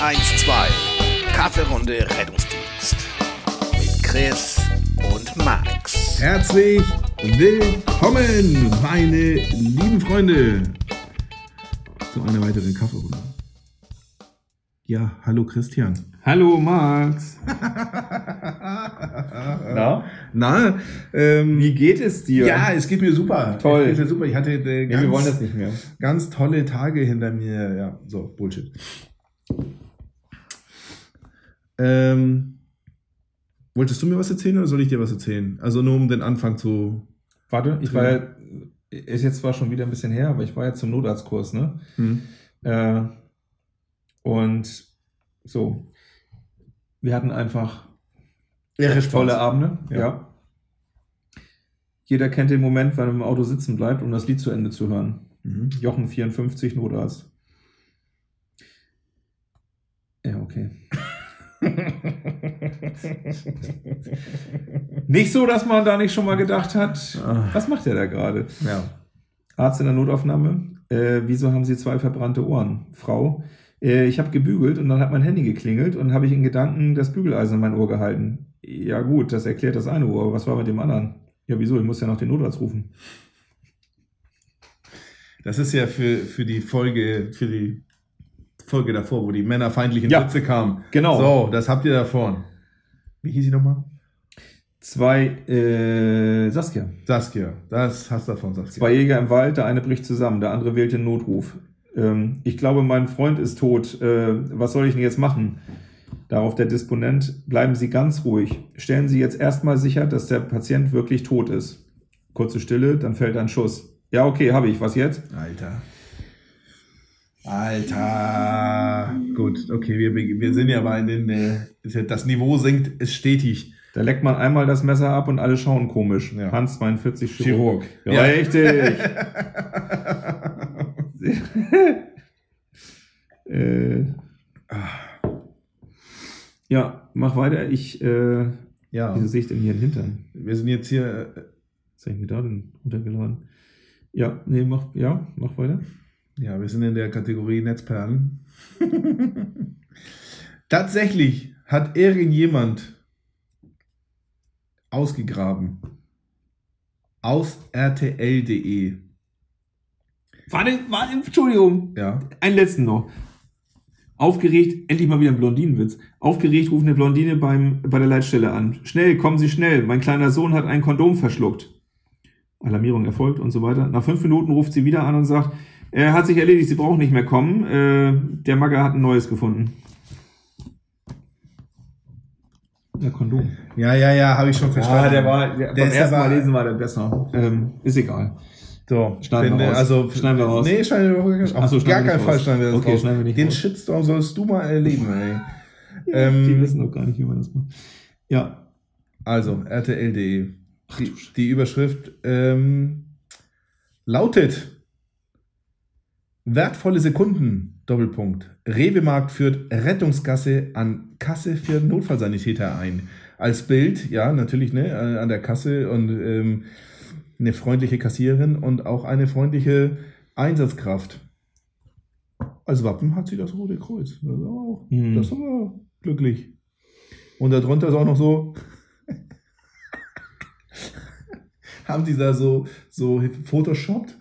112. Kaffeerunde Rettungsdienst. Mit Chris und Max. Herzlich willkommen, meine lieben Freunde, zu einer weiteren Kaffeerunde. Ja, hallo Christian. Hallo Max. Na? Na, ähm, Wie geht es dir? ja, es geht mir super. Toll. Es geht mir super. Ich hatte äh, Ja, ganz, wir wollen das nicht mehr. ganz tolle Tage hinter mir. Ja, so, Bullshit. Ähm, wolltest du mir was erzählen oder soll ich dir was erzählen? Also nur um den Anfang zu. Warte, ich war ja, ist jetzt zwar schon wieder ein bisschen her, aber ich war ja zum Notarztkurs, ne? Hm. Äh, und so. Wir hatten einfach Irre tolle Abende, Ja. ja. Jeder kennt den Moment, wenn er im Auto sitzen bleibt, um das Lied zu Ende zu hören. Mhm. Jochen 54 Notarzt. Ja, okay. Nicht so, dass man da nicht schon mal gedacht hat, Ah. was macht der da gerade? Ja. Arzt in der Notaufnahme, äh, wieso haben Sie zwei verbrannte Ohren? Frau, äh, ich habe gebügelt und dann hat mein Handy geklingelt und habe ich in Gedanken das Bügeleisen in mein Ohr gehalten. Ja gut, das erklärt das eine Ohr, aber was war mit dem anderen? Ja wieso, ich muss ja noch den Notarzt rufen. Das ist ja für, für die Folge, für die Folge davor, wo die männerfeindlichen Ja. Witze kamen. Genau. So, das habt ihr davor. Wie hieß sie nochmal? Zwei, äh, Saskia. Saskia. Das hast du davon, Saskia. Zwei Jäger im Wald, der eine bricht zusammen, der andere wählt den Notruf. Ähm, ich glaube, mein Freund ist tot. Äh, was soll ich denn jetzt machen? Darauf der Disponent, bleiben Sie ganz ruhig. Stellen Sie jetzt erstmal sicher, dass der Patient wirklich tot ist. Kurze Stille, dann fällt ein Schuss. Ja, okay, habe ich. Was jetzt? Alter. Alter. Gut, okay, wir, wir sind ja aber in den, äh, das Niveau sinkt, ist stetig. Da leckt man einmal das Messer ab und alle schauen komisch. Ja. Hans 42 Chirurg. Ja, Ja. richtig. äh, ja, mach weiter. Ich, äh, ja, wieso sehe ich denn hier einen Hintern? wir sind jetzt hier, äh, Was habe ich mir da denn runtergeladen? Ja, nee, mach, ja, mach weiter. Ja, wir sind in der Kategorie Netzperlen. Tatsächlich hat irgendjemand ausgegraben aus rtl.de. Warte, warte, Entschuldigung. Ja. Einen letzten noch. Aufgeregt, endlich mal wieder ein Blondinenwitz. Aufgeregt ruft eine Blondine beim, bei der Leitstelle an. Schnell, kommen Sie schnell. Mein kleiner Sohn hat ein Kondom verschluckt. Alarmierung erfolgt und so weiter. Nach fünf Minuten ruft sie wieder an und sagt, er hat sich erledigt, Sie brauchen nicht mehr kommen. Äh, der Magger hat ein neues gefunden. Ja, Kondom. Ja, ja, ja, habe ich schon verstanden. Ah, der war, der, Der beim ersten Mal lesen war der besser. Ähm, ist egal. So, Schneiden wir raus. Also, Schneiden wir raus. Nee, schneiden wir raus. Ach so, Auf gar schneiden wir keinen Fall schneiden wir das Okay, raus. schneiden wir nicht Den raus. Shitstorm sollst du mal erleben, ey. Die ähm, wissen doch gar nicht, wie man das macht. Ja. also, rtl.de. Die, die Überschrift ähm, lautet Wertvolle Sekunden, Doppelpunkt. Rewe-Markt führt Rettungsgasse an Kasse für Notfallsanitäter ein. Als Bild, ja, natürlich, ne, äh, an der Kasse und ähm, eine freundliche Kassiererin und auch eine freundliche Einsatzkraft. Als Wappen hat sie das Rote Kreuz. Das ist, auch, Mhm. das ist aber glücklich. Und darunter ist auch noch so, haben die da so, so photoshoppt,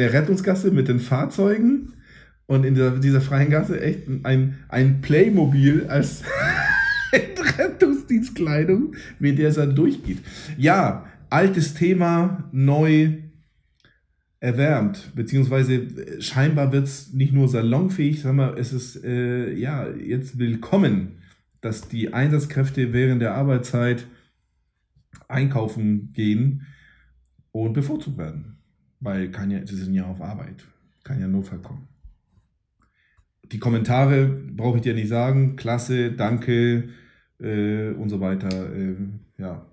eine Rettungsgasse mit den Fahrzeugen und in dieser, dieser freien Gasse echt ein, ein Playmobil als in Rettungsdienstkleidung, wie der es dann durchgeht. Ja, altes Thema, neu erwärmt, beziehungsweise äh, scheinbar wird es nicht nur salonfähig, sondern es ist äh, ja jetzt willkommen, dass die Einsatzkräfte während der Arbeitszeit einkaufen gehen und bevorzugt werden. Weil kann ja, sie sind ja auf Arbeit, kann ja Notfall kommen. Die Kommentare brauche ich dir nicht sagen, klasse, danke äh, und so weiter. ähm, ja,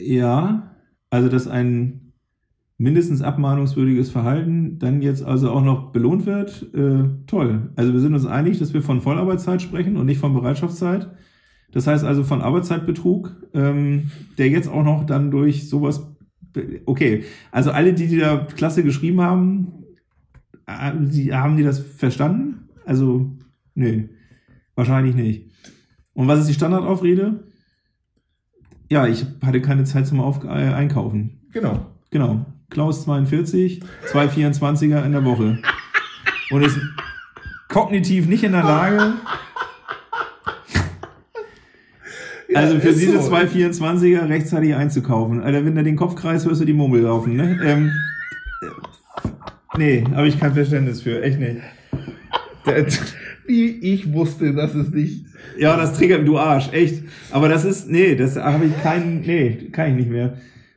Ja, also dass ein mindestens abmahnungswürdiges Verhalten dann jetzt also auch noch belohnt wird, äh, toll. Also wir sind uns einig, dass wir von Vollarbeitszeit sprechen und nicht von Bereitschaftszeit. Das heißt also von Arbeitszeitbetrug, ähm, der jetzt auch noch dann durch sowas, okay, also alle, die, die da klasse geschrieben haben, haben die das verstanden? Also, nee, wahrscheinlich nicht. Und was ist die Standardaufrede? Ja, ich hatte keine Zeit zum Auf äh, Einkaufen. Genau. Genau. Klaus 42, zwei 24er in der Woche. Und ist kognitiv nicht in der Lage. Also für diese so. zwei 24er rechtzeitig einzukaufen. Alter, wenn du den Kopfkreis hörst du die Murmel laufen, ne? Ähm, äh, nee, habe ich kein Verständnis für, echt nicht. Wie ich wusste, dass es nicht. Ja, das triggert du Arsch, echt. Aber das ist, nee, das habe ich keinen, nee, kann ich nicht mehr.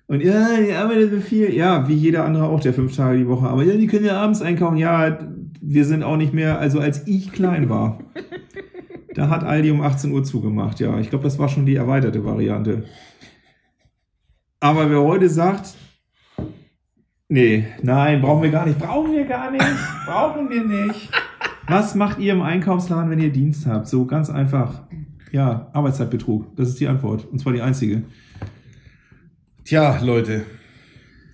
Und ja, die arbeitet so viel. Ja, wie jeder andere auch, der fünf Tage die Woche. Aber ja, die können ja abends einkaufen. Ja, wir sind auch nicht mehr, also als ich klein war, da hat Aldi um 18 Uhr zugemacht. Ja, ich glaube, das war schon die erweiterte Variante. Aber wer heute sagt, nee, nein, brauchen wir gar nicht, brauchen wir gar nicht, brauchen wir nicht. Was macht ihr im Einkaufsladen, wenn ihr Dienst habt? So ganz einfach. Ja, Arbeitszeitbetrug. Das ist die Antwort. Und zwar die einzige. Tja, Leute.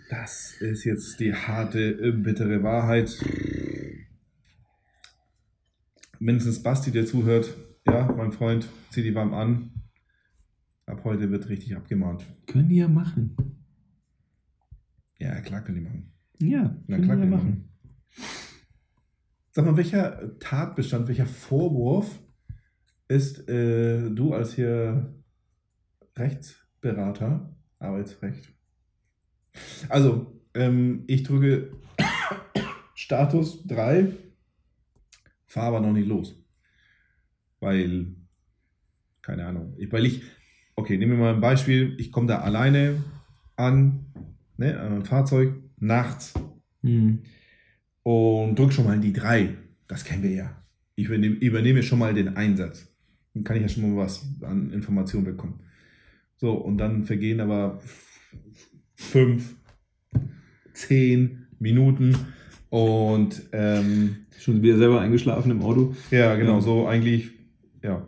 Das ist jetzt die harte, äh, bittere Wahrheit. Mindestens Basti, der zuhört. Ja, mein Freund, zieh die warm an. Ab heute wird richtig abgemahnt. Können die ja machen. Ja, klar können die machen. Ja, Na können klar die ja können die machen. machen. Sag mal, welcher Tatbestand, welcher Vorwurf ist äh, du als hier Rechtsberater, Arbeitsrecht? Also, ähm, ich drücke Status 3, fahre aber noch nicht los. Weil, keine Ahnung, ich, weil ich, okay, nehmen wir mal ein Beispiel, ich komme da alleine an, ne, an einem Fahrzeug, nachts, Hm. und drück schon mal die 3. Das kennen wir ja. Ich übernehme, übernehme schon mal den Einsatz. Dann kann ich ja schon mal was an Informationen bekommen. So, und dann vergehen aber fünf, zehn Minuten und ähm, Schon wieder selber eingeschlafen im Auto. ja, genau, Ja. so eigentlich, ja.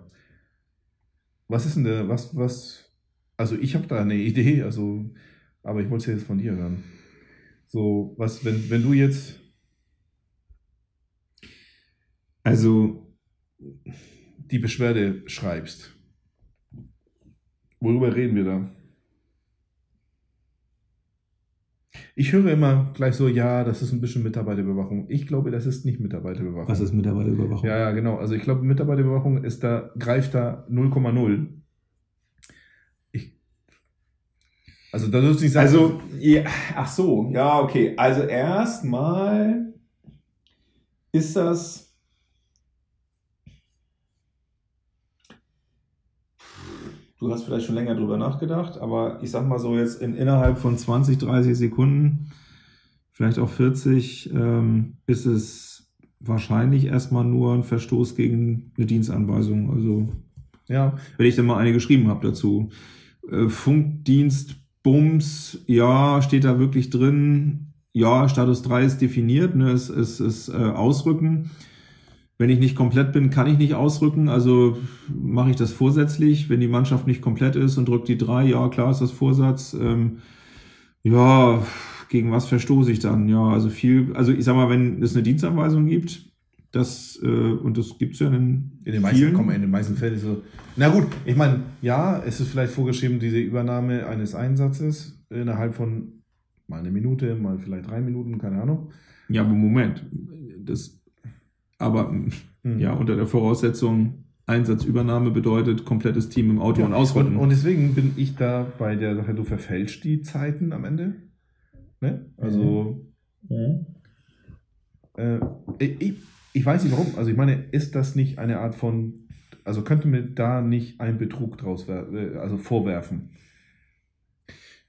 Was ist denn der, was, was, also ich habe da eine Idee, also, aber ich wollte es ja jetzt von dir hören. So, was, wenn, wenn du jetzt Also, die Beschwerde schreibst. Worüber reden wir da? Ich höre immer gleich so, ja, das ist ein bisschen Mitarbeiterüberwachung. Ich glaube, das ist nicht Mitarbeiterüberwachung. was ist Mitarbeiterüberwachung? Ja, ja, genau. Also ich glaube, Mitarbeiterüberwachung ist da, greift da 0,0. Ich. Also da du nicht sagen. Also, ja, ach so, ja, okay. Also erstmal ist das. Du hast vielleicht schon länger drüber nachgedacht, aber ich sag mal so jetzt in, innerhalb von 20, 30 Sekunden, vielleicht auch 40, ähm, ist es wahrscheinlich erstmal nur ein Verstoß gegen eine Dienstanweisung. Also ja, wenn ich dann mal eine geschrieben habe dazu. Äh, Funkdienst, Bums, ja, steht da wirklich drin. Ja, Status 3 ist definiert, ne, es ist, ist äh, Ausrücken. Wenn ich nicht komplett bin, kann ich nicht ausrücken, also mache ich das vorsätzlich. Wenn die Mannschaft nicht komplett ist und drückt die 3, ja, klar ist das Vorsatz. Ähm, ja, gegen was verstoße ich dann? Ja, also viel, also ich sag mal, wenn es eine Dienstanweisung gibt, das, äh, und das gibt es ja in, in den meisten, komm, in den meisten Fällen so. Na gut, ich meine, ja, es ist vielleicht vorgeschrieben, diese Übernahme eines Einsatzes innerhalb von mal eine Minute, mal vielleicht drei Minuten, keine Ahnung. Ja, aber Moment. Das, aber Mhm. ja, unter der Voraussetzung, Einsatzübernahme bedeutet komplettes Team im Auto Ja, und Ausrücken. Und, und deswegen bin ich da bei der Sache, du verfälscht die Zeiten am Ende. Ne? Also, äh, ich, ich weiß nicht warum. Also, ich meine, ist das nicht eine Art von. Also, könnte mir da nicht ein Betrug draus äh, also vorwerfen?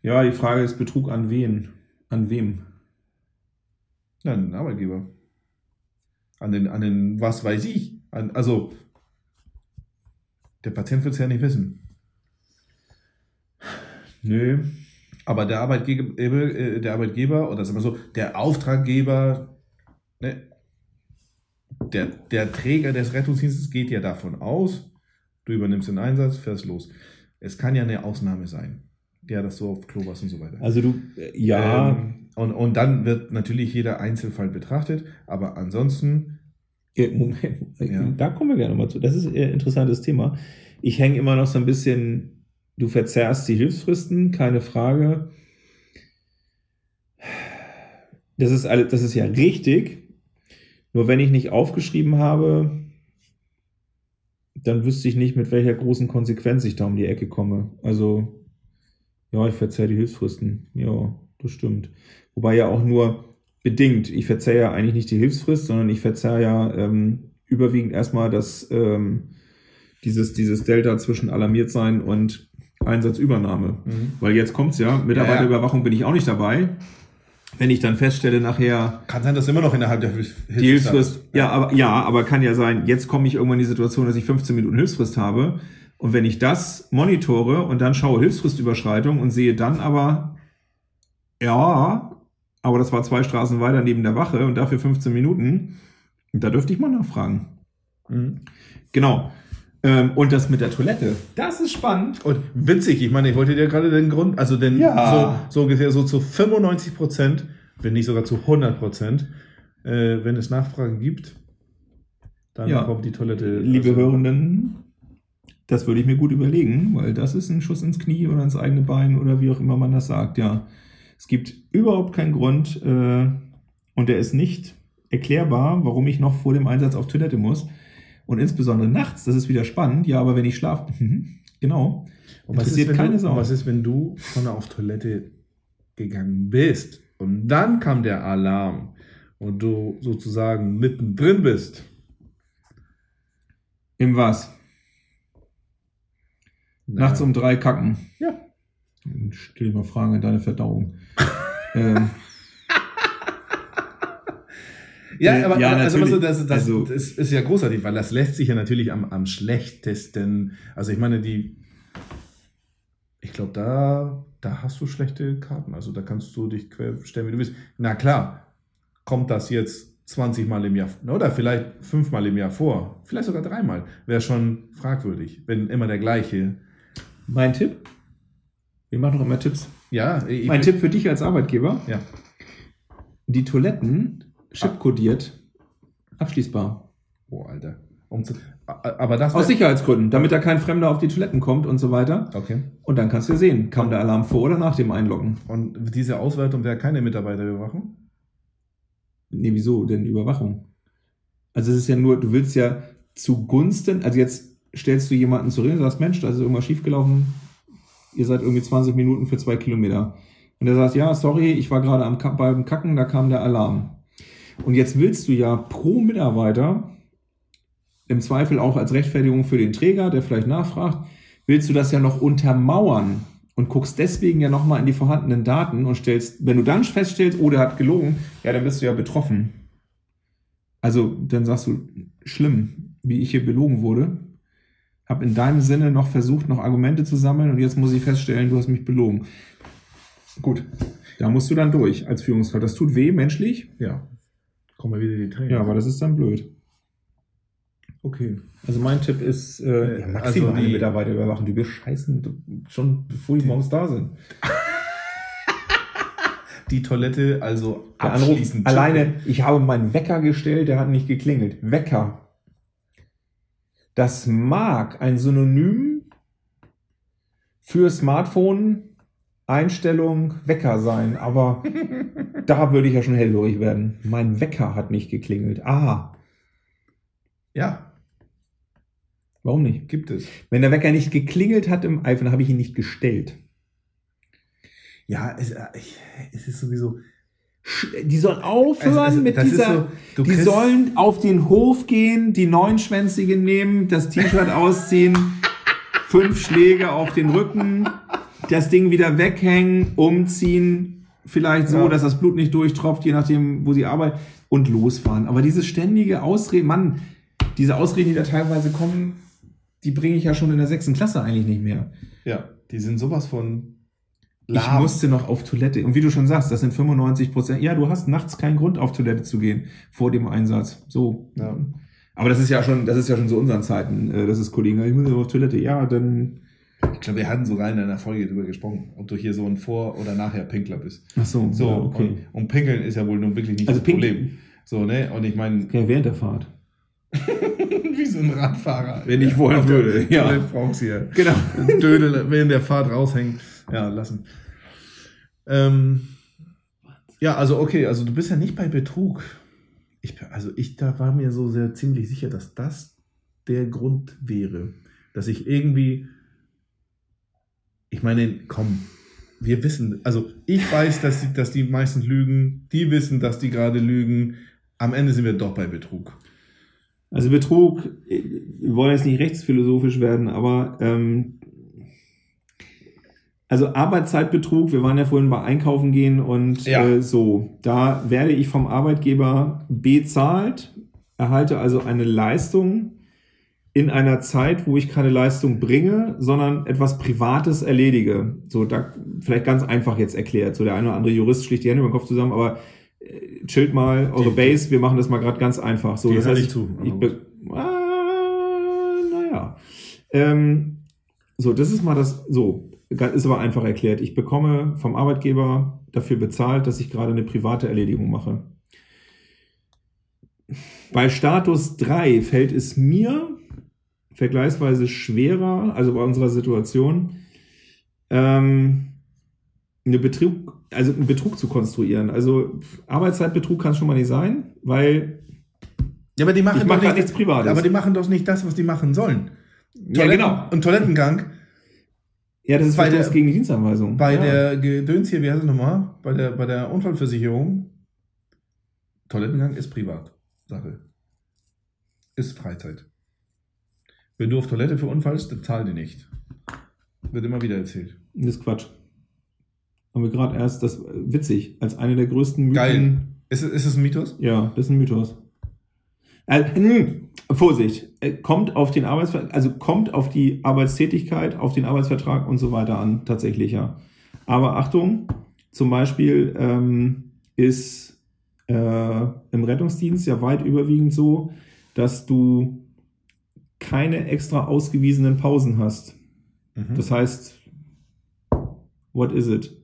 ja, die Frage ist Betrug an wen? An wem? Den Arbeitgeber. An den, an den, was weiß ich. An, also, der Patient wird es ja nicht wissen. Nö. Aber der Arbeitgeber, äh, der Arbeitgeber oder sagen wir so, der Auftraggeber, ne, der, der Träger des Rettungsdienstes geht ja davon aus, du übernimmst den Einsatz, fährst los. Es kann ja eine Ausnahme sein. Ja, dass du auf Klo warst und so weiter. Also du, äh, ja, Ähm, und, und dann wird natürlich jeder Einzelfall betrachtet, aber ansonsten, äh, Moment, äh, Ja. da kommen wir gerne mal zu. Das ist ein interessantes Thema. Ich hänge immer noch so ein bisschen, du verzerrst die Hilfsfristen, keine Frage. Das ist, alle, das ist ja richtig. Nur wenn ich nicht aufgeschrieben habe, dann wüsste ich nicht, mit welcher großen Konsequenz ich da um die Ecke komme. Also, ja, ich verzerre die Hilfsfristen. Ja, das stimmt. Wobei ja auch nur bedingt. Ich verzerre ja eigentlich nicht die Hilfsfrist, sondern ich verzerre ja ähm, überwiegend erstmal das, ähm, dieses, dieses Delta zwischen alarmiert sein und Einsatzübernahme. Mhm. Weil jetzt kommt's ja, Mitarbeiterüberwachung bin ich auch nicht dabei. Wenn ich dann feststelle nachher, kann sein, dass immer noch innerhalb der Hilf die Hilfsfrist, ja, aber, ja, aber kann ja sein, jetzt komme ich irgendwann in die Situation, dass ich 15 Minuten Hilfsfrist habe. Und wenn ich das monitore und dann schaue Hilfsfristüberschreitung und sehe dann aber, ja, aber das war zwei Straßen weiter neben der Wache und dafür 15 Minuten, da dürfte ich mal nachfragen. Mhm. Genau. Ähm, und das mit der Toilette, das ist spannend. Und witzig, ich meine, ich wollte dir gerade den Grund, also den Ja. so, so ungefähr so zu 95 Prozent, wenn nicht sogar zu 100 Prozent, äh, wenn es Nachfragen gibt, dann Ja. kommt die Toilette. Liebe also, Hörenden, das würde ich mir gut überlegen, weil das ist ein Schuss ins Knie oder ins eigene Bein oder wie auch immer man das sagt. Ja, es gibt überhaupt keinen Grund äh, und der ist nicht erklärbar, warum ich noch vor dem Einsatz auf Toilette muss. Und insbesondere nachts, das ist wieder spannend. Ja, aber wenn ich schlafe, mhm, genau, Und was ist, keine du, Sau. was ist, wenn du schon auf Toilette gegangen bist und dann kam der Alarm und du sozusagen mittendrin bist? Im was? Nachts um drei kacken. Ja. Dann Stell dir mal Fragen an deine Verdauung. ähm, Ja, Äh, aber ja, also, also, das, das, Also- das ist ja großartig, weil das lässt sich ja natürlich am, am schlechtesten. Also ich meine, die, ich glaube, da, da hast du schlechte Karten. Also da kannst du dich querstellen, wie du willst. Na klar, kommt das jetzt 20 Mal im Jahr oder vielleicht fünfmal im Jahr vor, vielleicht sogar dreimal, wäre schon fragwürdig, wenn immer der gleiche. Mein Tipp? Wir machen doch immer Tipps. Ja, ich, Mein Tipp für dich als Arbeitgeber: Ja. die Toiletten chipkodiert abschließbar. Oh, Alter. Um zu, aber das Aus Sicherheitsgründen, damit da kein Fremder auf die Toiletten kommt und so weiter. Okay. Und dann kannst du sehen, kam der Alarm vor oder nach dem Einloggen. Und diese Auswertung wäre keine Mitarbeiterüberwachung? Nee, wieso denn Überwachung? Also es ist ja nur, du willst ja zugunsten, also jetzt stellst du jemanden zur Rede und sagst, Mensch, da ist irgendwas schiefgelaufen, ihr seid irgendwie 20 Minuten für zwei Kilometer. Und er sagt, ja, sorry, ich war gerade am beim Kacken, da kam der Alarm. Und jetzt willst du ja pro Mitarbeiter, im Zweifel auch als Rechtfertigung für den Träger, der vielleicht nachfragt, willst du das ja noch untermauern und guckst deswegen ja nochmal in die vorhandenen Daten und stellst, wenn du dann feststellst, oh, der hat gelogen, ja, dann bist du ja betroffen. Also dann sagst du, schlimm, wie ich hier belogen wurde. Hab in deinem Sinne noch versucht, noch Argumente zu sammeln und jetzt muss ich feststellen, du hast mich belogen. Gut, da musst du dann durch als Führungskraft. Das tut weh, menschlich. Ja. Kommen wir wieder in die Tränen. Ja, aber das ist dann blöd. Okay. Also mein Tipp ist, äh, ja, also maximale die- Mitarbeiter überwachen. Die bescheißen schon, bevor die morgens da sind. Die Toilette also Der Anruf abschließend. alleine, ich habe meinen Wecker gestellt, der hat nicht geklingelt. Wecker. Das mag ein Synonym für Smartphone, Einstellung, Wecker sein, aber da würde ich ja schon hellhörig werden. Mein Wecker hat nicht geklingelt. Ah, Ja, warum nicht? gibt es. Wenn der Wecker nicht geklingelt hat im iPhone, habe ich ihn nicht gestellt. Ja, es, äh, es ist sowieso. Die sollen aufhören Also, also, mit dieser. so, die sollen auf den Hof gehen, die Neunschwänzige nehmen, das T-Shirt ausziehen, fünf Schläge auf den Rücken, das Ding wieder weghängen, umziehen, vielleicht so, Ja. dass das Blut nicht durchtropft, je nachdem, wo sie arbeiten, und losfahren. Aber dieses ständige Ausreden, Mann, diese Ausreden, die da teilweise kommen, die bringe ich ja schon in der sechsten Klasse eigentlich nicht mehr. Ja, die sind sowas von. Ich lahm. musste noch auf Toilette. Und wie du schon sagst, das sind 95 Prozent. Ja, du hast nachts keinen Grund, auf Toilette zu gehen vor dem Einsatz. So. Ja. Aber das ist ja schon, das ist ja schon so unseren Zeiten, äh, dass es Kollegen, ich muss auf Toilette. Ja, dann Ich glaube, wir hatten sogar in einer Folge darüber gesprochen, ob du hier so ein Vor- oder Nachher-Pinkler bist. Ach so, So, ja, okay. und, und Pinkeln ist ja wohl nun wirklich nicht Also das Pink- Problem. So, ne? Und ich meine, Ja, während der Fahrt. wie so ein Radfahrer. Wenn ich wollen Auf der würde, ja. Brauchst hier. Genau. Dödel während der Fahrt raushängen. Ja, lassen. Ähm, ja, also okay, also du bist ja nicht bei Betrug. Ich, also ich da war mir so sehr ziemlich sicher, dass das der Grund wäre. Dass ich irgendwie. Ich meine, komm, wir wissen, also ich weiß, dass die, dass die meisten lügen, die wissen, dass die gerade lügen. Am Ende sind wir doch bei Betrug. Also Betrug, wir wollen jetzt nicht rechtsphilosophisch werden, aber ähm, also Arbeitszeitbetrug, wir waren ja vorhin bei Einkaufen gehen und Ja. äh, so, da werde ich vom Arbeitgeber bezahlt, erhalte also eine Leistung in einer Zeit, wo ich keine Leistung bringe, sondern etwas Privates erledige. So, da vielleicht ganz einfach jetzt erklärt. So, der eine oder andere Jurist schlägt die Hände über den Kopf zusammen, aber äh, chillt mal eure Die- Base, wir machen das mal gerade ganz einfach. So, das heißt, ich zu, Ich, be- ah, naja. Ähm, so, das ist mal das, so, ist aber einfach erklärt. Ich bekomme vom Arbeitgeber dafür bezahlt, dass ich gerade eine private Erledigung mache. Bei Status 3 fällt es mir vergleichsweise schwerer, also bei unserer Situation, ähm, eine Betrug, also einen Betrug zu konstruieren. Also Arbeitszeitbetrug kann es schon mal nicht sein, weil Ja, aber die machen ich mache doch gerade nichts Privates. Aber die machen doch nicht das, was die machen sollen. ja, genau. Und Toilettengang Ja, das ist Bei Verstoß der- gegen die Dienstanweisung. bei ja. der Gedöns hier, wie heißt es nochmal? Bei der, bei der Unfallversicherung. Toilettengang ist Privatsache. Ist Freizeit. Wenn du auf Toilette verunfallst, dann zahl die nicht. Wird immer wieder erzählt. Das ist Quatsch. Haben wir gerade erst, das witzig, als eine der größten Mythen. Geil. Ist, ist es ein Mythos? Ja, das ist ein Mythos. Äh, hm, Vorsicht, äh, kommt auf den Arbeitsver also kommt auf die Arbeitstätigkeit, auf den Arbeitsvertrag und so weiter an, tatsächlich, ja. Aber Achtung, zum Beispiel ähm, ist äh, im Rettungsdienst ja weit überwiegend so, dass du keine extra ausgewiesenen Pausen hast. Mhm. Das heißt, what is it?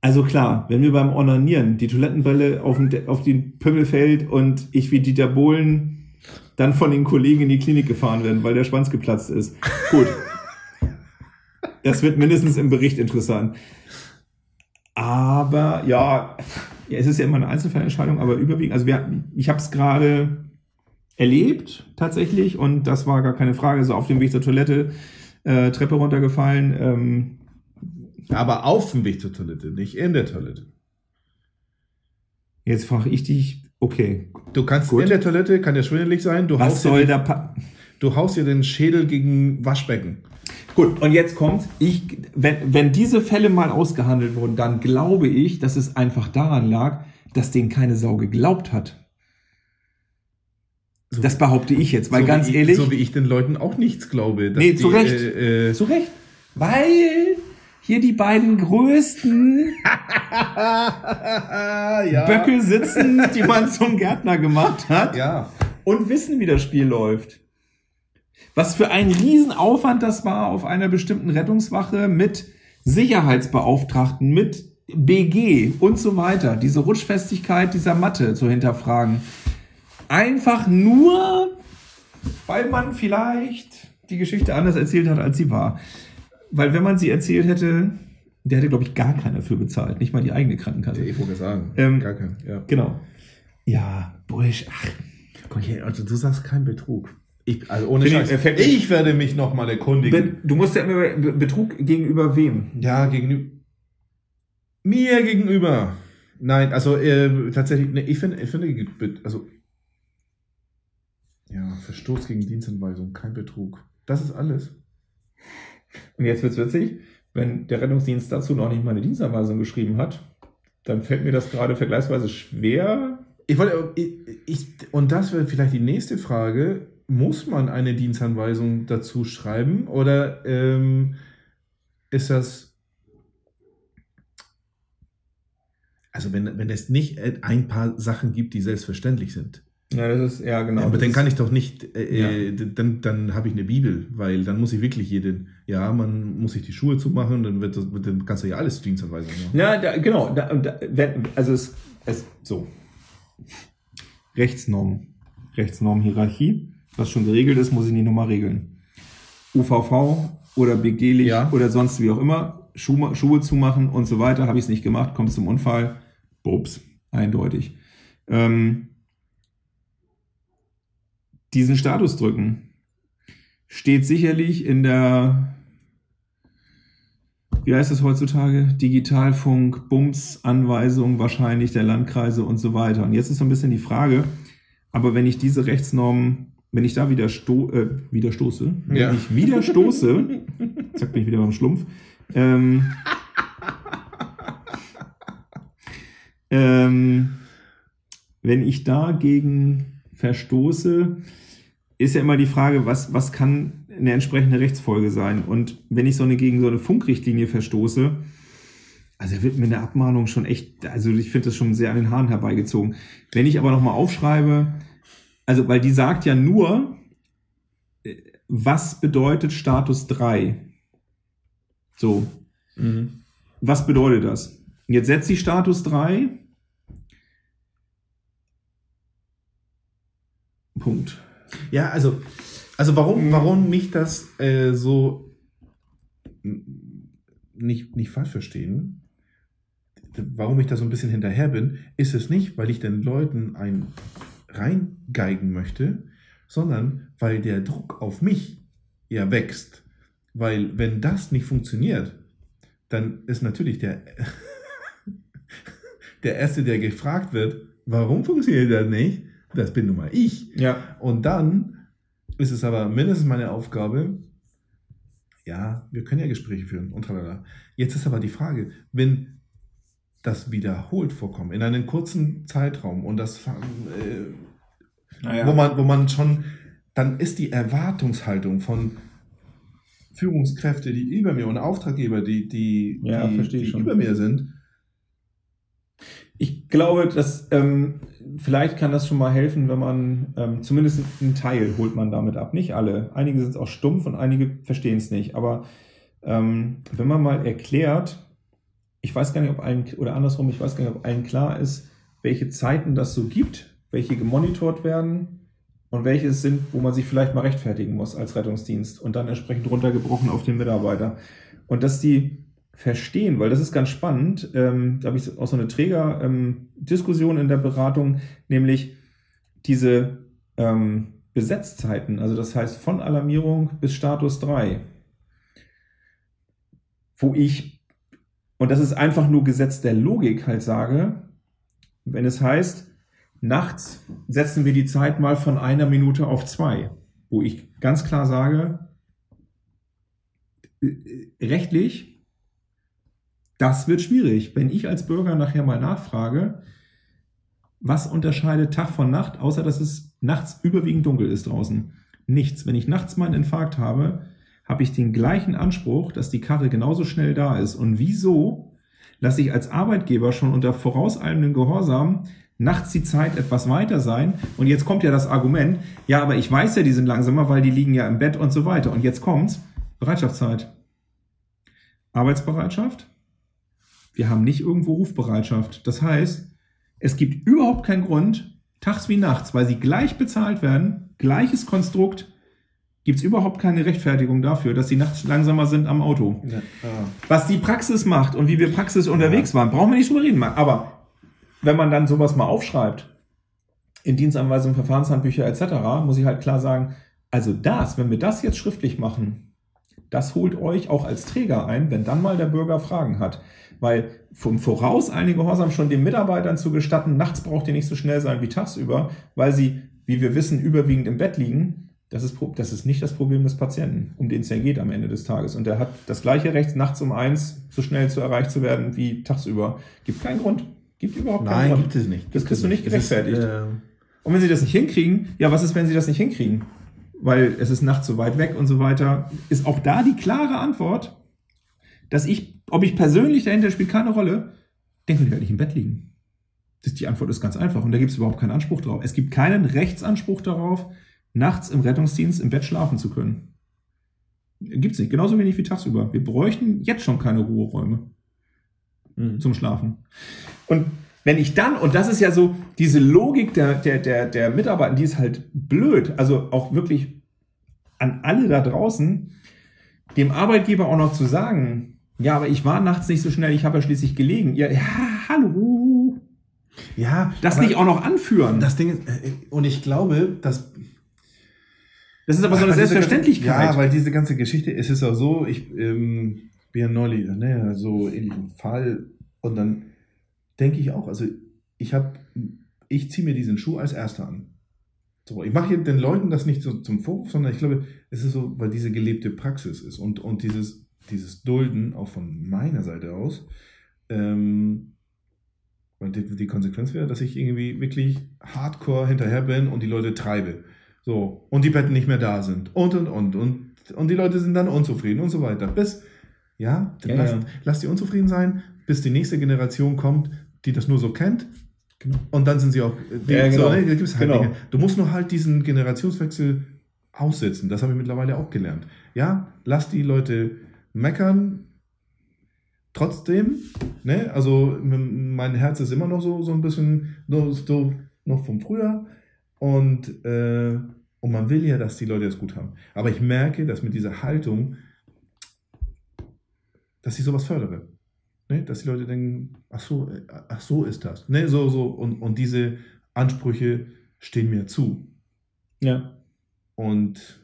Also klar, wenn mir beim Onanieren die Toilettenbrille auf den, De- auf den Pümmel fällt und ich wie Dieter Bohlen dann von den Kollegen in die Klinik gefahren werden, weil der Schwanz geplatzt ist. Gut. Das wird mindestens im Bericht interessant. Aber ja, ja, es ist ja immer eine Einzelfallentscheidung, aber überwiegend, also wir, ich habe es gerade erlebt tatsächlich und das war gar keine Frage. So auf dem Weg zur Toilette, äh, Treppe runtergefallen. Ähm, Aber auf dem Weg zur Toilette, nicht in der Toilette. jetzt frage ich dich, okay, Du kannst Gut. in der Toilette, kann ja schwindelig sein, du was haust, dir, soll den- da pa du haust dir den Schädel gegen Waschbecken. Gut, und jetzt kommt, ich, wenn, wenn diese Fälle mal ausgehandelt wurden, dann glaube ich, dass es einfach daran lag, dass denen keine Sau geglaubt hat. So- Das behaupte ich jetzt, weil so ganz ich- ehrlich, So wie ich den Leuten auch nichts glaube. dass Nee, die, zu Recht. Äh, äh, zu Recht, weil hier die beiden größten ja. Böcke sitzen, die man zum Gärtner gemacht hat Ja. und wissen, wie das Spiel läuft. Was für ein Riesenaufwand das war auf einer bestimmten Rettungswache mit Sicherheitsbeauftragten, mit BG und so weiter, diese Rutschfestigkeit dieser Matte zu hinterfragen. Einfach nur, weil man vielleicht die Geschichte anders erzählt hat, als sie war. Weil wenn man sie erzählt hätte, der hätte, glaube ich, gar keiner für bezahlt, nicht mal die eigene Krankenkasse. Ich wollte sagen. Ähm, Gar kein. Ja. Genau. Ja, Bullsh, ach, Okay, also du sagst kein Betrug. Ich, also ohne ich- Scheiß. fällt- Ich werde mich nochmal erkundigen. Be- Du musst ja immer Be- Betrug gegenüber wem? Ja, gegenüber. Mir gegenüber. Nein, also äh, tatsächlich, ne, ich finde, ich finde, also. Ja, Verstoß gegen Dienstanweisung, kein Betrug. Das ist alles. Und jetzt wird's witzig, wenn der Rettungsdienst dazu noch nicht mal eine Dienstanweisung geschrieben hat, dann fällt mir das gerade vergleichsweise schwer. Ich wollte, ich, ich, und das wäre vielleicht die nächste Frage. Muss man eine Dienstanweisung dazu schreiben oder ähm, ist das. Also, wenn, wenn es nicht ein paar Sachen gibt, die selbstverständlich sind. Ja, das ist, ja, genau. aber dann ist- kann ich doch nicht, äh, äh, dann, dann habe ich eine Bibel, weil dann muss ich wirklich jeden, ja, man muss sich die Schuhe zumachen, dann wird das, dann kannst du ja alles Dienstanweisung machen. Ja, da, genau. Da, da, wenn, also es, es so. Rechtsnorm. Rechtsnorm-Hierarchie. Was schon geregelt ist, muss ich nicht nochmal regeln. UVV oder begehlich Ja. oder sonst wie auch immer. Schuhe, Schuhe zumachen und so weiter. Habe ich es nicht gemacht, kommt zum Unfall. Bups. Eindeutig. Ähm, diesen Status drücken steht sicherlich in der wie heißt das heutzutage? Digitalfunk, Bums, Anweisung wahrscheinlich der Landkreise und so weiter. Und jetzt ist so ein bisschen die Frage, aber wenn ich diese Rechtsnormen, wenn ich da wieder, sto äh, wieder stoße, wenn Ja. ich wieder stoße, zack, bin ich wieder beim Schlumpf, ähm, ähm, wenn ich dagegen verstoße, ist ja immer die Frage, was, was kann eine entsprechende Rechtsfolge sein? Und wenn ich so eine gegen so eine Funkrichtlinie verstoße, also wird mir eine Abmahnung schon echt, also ich finde das schon sehr an den Haaren herbeigezogen. Wenn ich aber nochmal aufschreibe, also weil die sagt ja nur, äh, was bedeutet Status 3? So, Mhm. was bedeutet das? Jetzt setzt sie Status 3. Punkt. Ja, also, also warum, warum mich das äh, so nicht, nicht falsch verstehen, warum ich da so ein bisschen hinterher bin, ist es nicht, weil ich den Leuten ein reingeigen möchte, sondern weil der Druck auf mich ja wächst. Weil wenn das nicht funktioniert, dann ist natürlich der, der Erste, der gefragt wird, warum funktioniert das nicht, das bin nun mal ich. Ja. Und dann ist es aber mindestens meine Aufgabe, ja, wir können ja Gespräche führen und tralala. Jetzt ist aber die Frage, wenn das wiederholt vorkommt, in einem kurzen Zeitraum und das, äh, wo, man, wo man schon, dann ist die Erwartungshaltung von Führungskräfte, die über mir und Auftraggeber, die, die, Ja, die, die über mir sind, Ich glaube, dass ähm, vielleicht kann das schon mal helfen, wenn man ähm, zumindest einen Teil holt man damit ab. Nicht alle. Einige sind auch stumpf und einige verstehen es nicht. Aber ähm, wenn man mal erklärt, ich weiß gar nicht, ob allen, oder andersrum, ich weiß gar nicht, ob allen klar ist, welche Zeiten das so gibt, welche gemonitort werden und welche es sind, wo man sich vielleicht mal rechtfertigen muss als Rettungsdienst und dann entsprechend runtergebrochen auf den Mitarbeiter. Und dass die verstehen, weil das ist ganz spannend. Ähm, da habe ich auch so eine Träger-Diskussion in der Beratung, nämlich diese ähm, Besetzzeiten, also das heißt von Alarmierung bis Status 3, wo ich, und das ist einfach nur Gesetz der Logik halt sage, wenn es heißt, nachts setzen wir die Zeit mal von einer Minute auf zwei, wo ich ganz klar sage, äh, rechtlich, das wird schwierig. Wenn ich als Bürger nachher mal nachfrage, was unterscheidet Tag von Nacht, außer dass es nachts überwiegend dunkel ist draußen? Nichts. Wenn ich nachts meinen Infarkt habe, habe ich den gleichen Anspruch, dass die Karre genauso schnell da ist. Und wieso lasse ich als Arbeitgeber schon unter vorauseilendem Gehorsam nachts die Zeit etwas weiter sein? Und jetzt kommt ja das Argument, ja, aber ich weiß ja, die sind langsamer, weil die liegen ja im Bett und so weiter. Und jetzt kommt's, Bereitschaftszeit. Arbeitsbereitschaft. Wir haben nicht irgendwo Rufbereitschaft. Das heißt, es gibt überhaupt keinen Grund, tags wie nachts, weil sie gleich bezahlt werden, gleiches Konstrukt, gibt es überhaupt keine Rechtfertigung dafür, dass sie nachts langsamer sind am Auto. Ja, ah. Was die Praxis macht und wie wir Praxis unterwegs waren, brauchen wir nicht drüber reden. Aber wenn man dann sowas mal aufschreibt, in Dienstanweisungen, Verfahrenshandbücher etc., muss ich halt klar sagen, also das, wenn wir das jetzt schriftlich machen, das holt euch auch als Träger ein, wenn dann mal der Bürger Fragen hat. Weil vom Voraus einige Gehorsam schon den Mitarbeitern zu gestatten, nachts braucht ihr nicht so schnell sein wie tagsüber, weil sie, wie wir wissen, überwiegend im Bett liegen. Das ist, das ist nicht das Problem des Patienten, um den es ja geht am Ende des Tages. Und der hat das gleiche Recht, nachts um eins so schnell zu erreicht zu werden wie tagsüber. Gibt keinen Grund. Gibt überhaupt keinen Nein, Grund. gibt es nicht. Das kriegst du nicht Es ist, gerechtfertigt. äh, Und wenn sie das nicht hinkriegen, ja, was ist, wenn sie das nicht hinkriegen? Weil es ist nachts so weit weg und so weiter. Ist auch da die klare Antwort, dass ich, ob ich persönlich dahinter spielt keine Rolle, den will ich halt nicht im Bett liegen. Das, die Antwort ist ganz einfach und da gibt es überhaupt keinen Anspruch drauf. Es gibt keinen Rechtsanspruch darauf, nachts im Rettungsdienst im Bett schlafen zu können. Gibt's nicht. Genauso wenig wie tagsüber. Wir bräuchten jetzt schon keine Ruheräume Mhm. zum Schlafen. Und wenn ich dann, und das ist ja so, diese Logik der, der, der, der Mitarbeiter, die ist halt blöd. Also auch wirklich an alle da draußen, dem Arbeitgeber auch noch zu sagen, ja, aber ich war nachts nicht so schnell, ich habe ja schließlich gelegen. Ja, ja hallo. Ja, Das nicht auch noch anführen. Das Ding, ist, äh, und ich glaube, dass das ist aber so eine Selbstverständlichkeit. Ganze, ja, weil diese ganze Geschichte, es ist auch so, ich ähm, bin ja neulich, ne, so ähnlichen Fall und dann denke ich auch, also ich habe, ich ziehe mir diesen Schuh als Erster an. So, ich mache den Leuten das nicht so zum Vorwurf, sondern ich glaube, es ist so, weil diese gelebte Praxis ist und, und dieses, dieses Dulden auch von meiner Seite aus, ähm, weil die, die Konsequenz wäre, dass ich irgendwie wirklich hardcore hinterher bin und die Leute treibe. So, und die Betten nicht mehr da sind. Und, und, und. Und, und die Leute sind dann unzufrieden und so weiter. Bis, ja, Ja, lasst, ja. lasst die unzufrieden sein, bis die nächste Generation kommt, die das nur so kennt. Genau. Und dann sind sie auch. Die, Ja, genau. so, ne, halt Genau. Du musst nur halt diesen Generationswechsel aussitzen. Das habe ich mittlerweile auch gelernt. Ja, lass die Leute meckern. Trotzdem, ne, also mein Herz ist immer noch so, so ein bisschen so, noch vom Frühjahr. Und, äh, und man will ja, dass die Leute es gut haben. Aber ich merke, dass mit dieser Haltung, dass ich sowas fördere. Ne? Dass die Leute denken, ach so, äh, ach so ist das. Ne? So, so. Und, und diese Ansprüche stehen mir zu. ja. Und.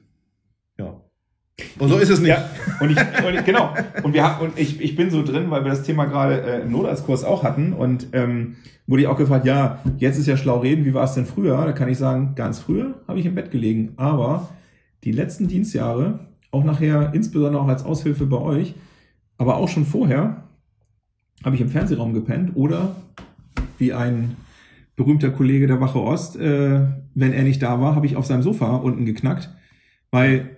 Und so ist es nicht. Ja, und ich, und ich genau. Und wir und ich, ich bin so drin, weil wir das Thema gerade äh, im Notarztkurs auch hatten und ähm, wurde ich auch gefragt, ja, jetzt ist ja schlau reden, wie war es denn früher? Da kann ich sagen, ganz früher habe ich im Bett gelegen, aber die letzten Dienstjahre, auch nachher, insbesondere auch als Aushilfe bei euch, aber auch schon vorher, habe ich im Fernsehraum gepennt oder wie ein berühmter Kollege der Wache Ost, äh, wenn er nicht da war, habe ich auf seinem Sofa unten geknackt, weil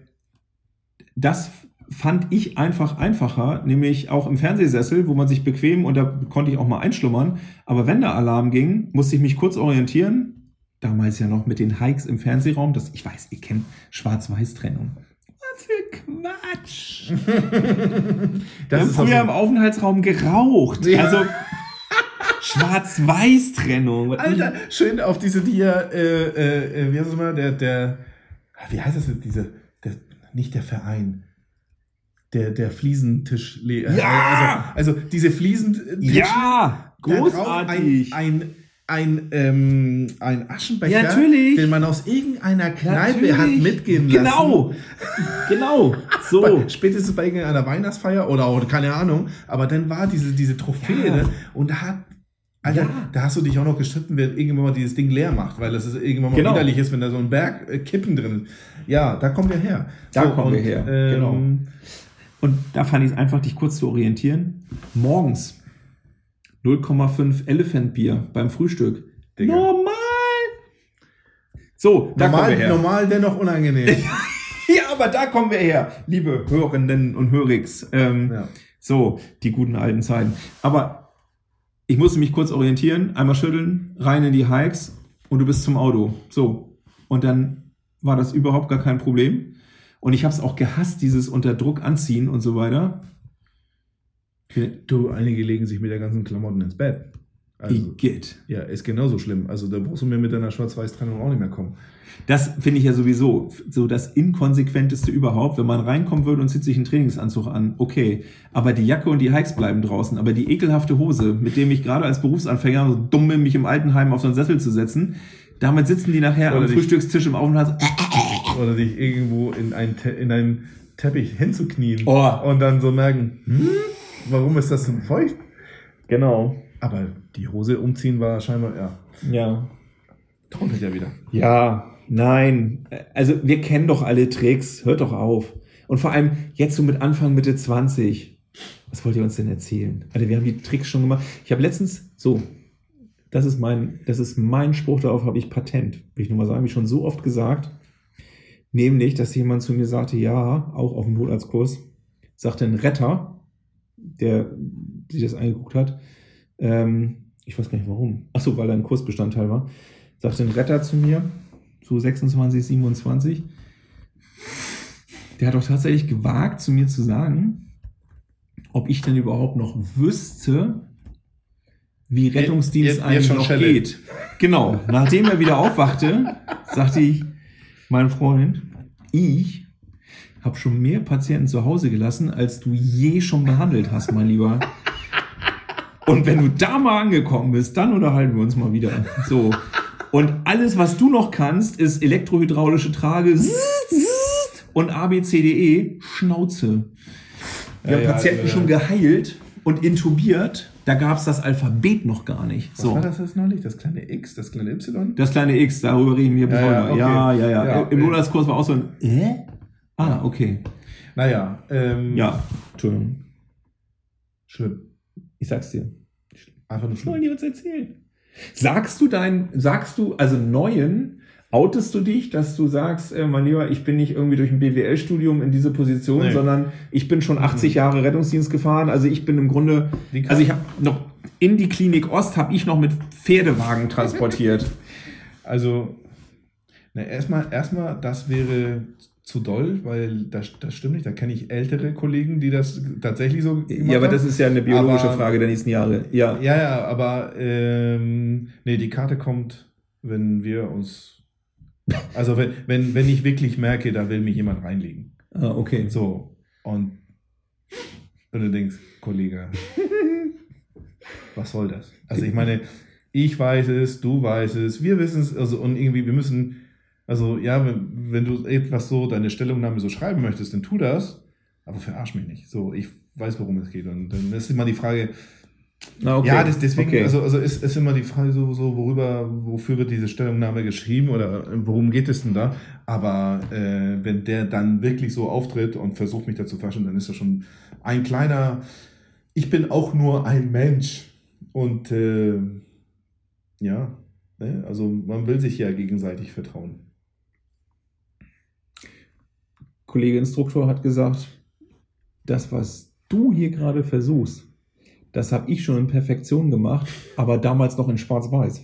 das fand ich einfach einfacher, nämlich auch im Fernsehsessel, wo man sich bequem und da konnte ich auch mal einschlummern. Aber wenn der Alarm ging, musste ich mich kurz orientieren. Damals ja noch mit den Hikes im Fernsehraum. Das, ich weiß, ihr kennt Schwarz-Weiß-Trennung. Was für Quatsch. Wir Das haben ist auch früher so- im Aufenthaltsraum geraucht. Ja. Also Schwarz-Weiß-Trennung. Alter, schön auf diese, die ja, äh, äh, wie heißt es mal, der, der, wie heißt das, diese, der, nicht der Verein, der, der Fliesentisch, Ja! also, also diese Fliesentisch, Ja, großartig. ein, ein, ein, ähm, ein Aschenbecher, Ja, natürlich. den man aus irgendeiner Kneipe Natürlich. hat mitgehen lassen. Genau, genau, so. Bei, spätestens bei irgendeiner Weihnachtsfeier oder, oder keine Ahnung, aber dann war diese, diese Trophäe Ja. ne? und da hat, Alter, Ja. da hast du dich auch noch gestritten, wer irgendwann mal dieses Ding leer macht, weil das ist irgendwann mal Genau. widerlich ist, wenn da so ein Berg äh, Kippen drin ist. Ja, da kommen wir her. Da kommen wir her, Ähm, genau. Und da fand ich es einfach, dich kurz zu orientieren. Morgens 0,5 Elephant Bier beim Frühstück. Digga. Normal. So, da kommen wir Normal, her. normal, dennoch unangenehm. Ja, aber da kommen wir her, liebe Hörenden und Hörix. Ähm, ja. So, die guten alten Zeiten. Aber ich musste mich kurz orientieren, einmal schütteln, rein in die Hikes und du bist zum Auto. So. Und dann war das überhaupt gar kein Problem. Und ich habe es auch gehasst, dieses unter Druck anziehen und so weiter. Du, einige legen sich mit der ganzen Klamotten ins Bett. Also, Igitt. ja, ist genauso schlimm. Also da brauchst du mir mit deiner Schwarz-Weiß-Trennung auch nicht mehr kommen. Das finde ich ja sowieso so das Inkonsequenteste überhaupt. Wenn man reinkommen würde und zieht sich einen Trainingsanzug an, okay. Aber die Jacke und die Hikes bleiben draußen. Aber die ekelhafte Hose, mit dem ich gerade als Berufsanfänger so dumm bin, mich im Altenheim auf so einen Sessel zu setzen, damit sitzen die nachher Oder am die- Frühstückstisch im Aufenthalt. Oder dich irgendwo in, ein Te in einen Teppich hinzuknien Oh. und dann so merken, hm, warum ist das so feucht? Genau. Aber die Hose umziehen war scheinbar, ja, Ja. trocknet ja wieder. Ja, nein. Also wir kennen doch alle Tricks. Hört doch auf. Und vor allem jetzt so mit Anfang, Mitte 20. Was wollt ihr uns denn erzählen? Alter, wir haben die Tricks schon gemacht. Ich habe letztens, so, das ist mein, das ist mein Spruch, darauf habe ich Patent. Will ich nur mal sagen, wie schon so oft gesagt. Nämlich, dass jemand zu mir sagte, ja, auch auf dem Notarztkurs, sagte ein Retter, der sich das angeguckt hat, ähm, ich weiß gar nicht warum. Achso, weil er ein Kursbestandteil war. Sagte ein Retter zu mir, so 26, 27. Der hat doch tatsächlich gewagt, zu mir zu sagen, ob ich denn überhaupt noch wüsste, wie Rettungsdienst ihr eigentlich schon noch Schelle. geht. Genau. Nachdem er wieder aufwachte, sagte ich, mein Freund, ich habe schon mehr Patienten zu Hause gelassen, als du je schon behandelt hast, mein Lieber. Und wenn du da mal angekommen bist, dann unterhalten wir uns mal wieder. So. Und alles, was du noch kannst, ist elektrohydraulische Trage und ABCDE Schnauze. Wir Ja, haben ja, Patienten schon geheilt und intubiert. Da gab es das Alphabet noch gar nicht. Was So. war das jetzt neulich? Das kleine X, das kleine Y? Das kleine X, darüber reden wir bis Ja, ja, heute. okay. Ja, ja, ja, Ja, Im. Monatskurs war auch so ein äh? Ah, okay. Naja, ähm, Ja, Entschuldigung. Schlimm. Ich sag's dir. Einfach nur Was wollen die uns erzählen? Sagst du dein, sagst du, also neuen, outest du dich, dass du sagst, äh, mein Lieber, ich bin nicht irgendwie durch ein BWL-Studium in diese Position, Nee. sondern ich bin schon 80 Jahre Rettungsdienst gefahren. Also ich bin im Grunde, also ich habe noch in die Klinik Ost habe ich noch mit Pferdewagen transportiert. Also, na, erstmal, erstmal, das wäre zu doll, weil das, das stimmt nicht. Da kenne ich ältere Kollegen, die das tatsächlich so ja, aber haben. das ist ja eine biologische Aber- Frage der nächsten Jahre. Ja. Ja, ja, aber ähm, nee, die Karte kommt, wenn wir uns. Also wenn, wenn, wenn ich wirklich merke, da will mich jemand reinlegen. Ah, okay. So. Und, und du denkst, Kollege, was soll das? Also ich meine, ich weiß es, du weißt es, wir wissen es, also und irgendwie, wir müssen, also ja, wenn, wenn du etwas so, deine Stellungnahme so schreiben möchtest, dann tu das, aber verarsch mich nicht. So, ich weiß, worum es geht. Und dann ist immer die Frage, Ah, okay. ja, das, deswegen, Okay. also, also ist, ist immer die Frage so, so, worüber, wofür wird diese Stellungnahme geschrieben oder äh, worum geht es denn da? Aber äh, wenn der dann wirklich so auftritt und versucht, mich da zu verarschen, dann ist das schon ein kleiner, ich bin auch nur ein Mensch. Und äh, ja, ne? also man will sich ja gegenseitig vertrauen. Kollege Instruktor hat gesagt, das, was du hier gerade versuchst, das habe ich schon in Perfektion gemacht, aber damals noch in Schwarz-Weiß.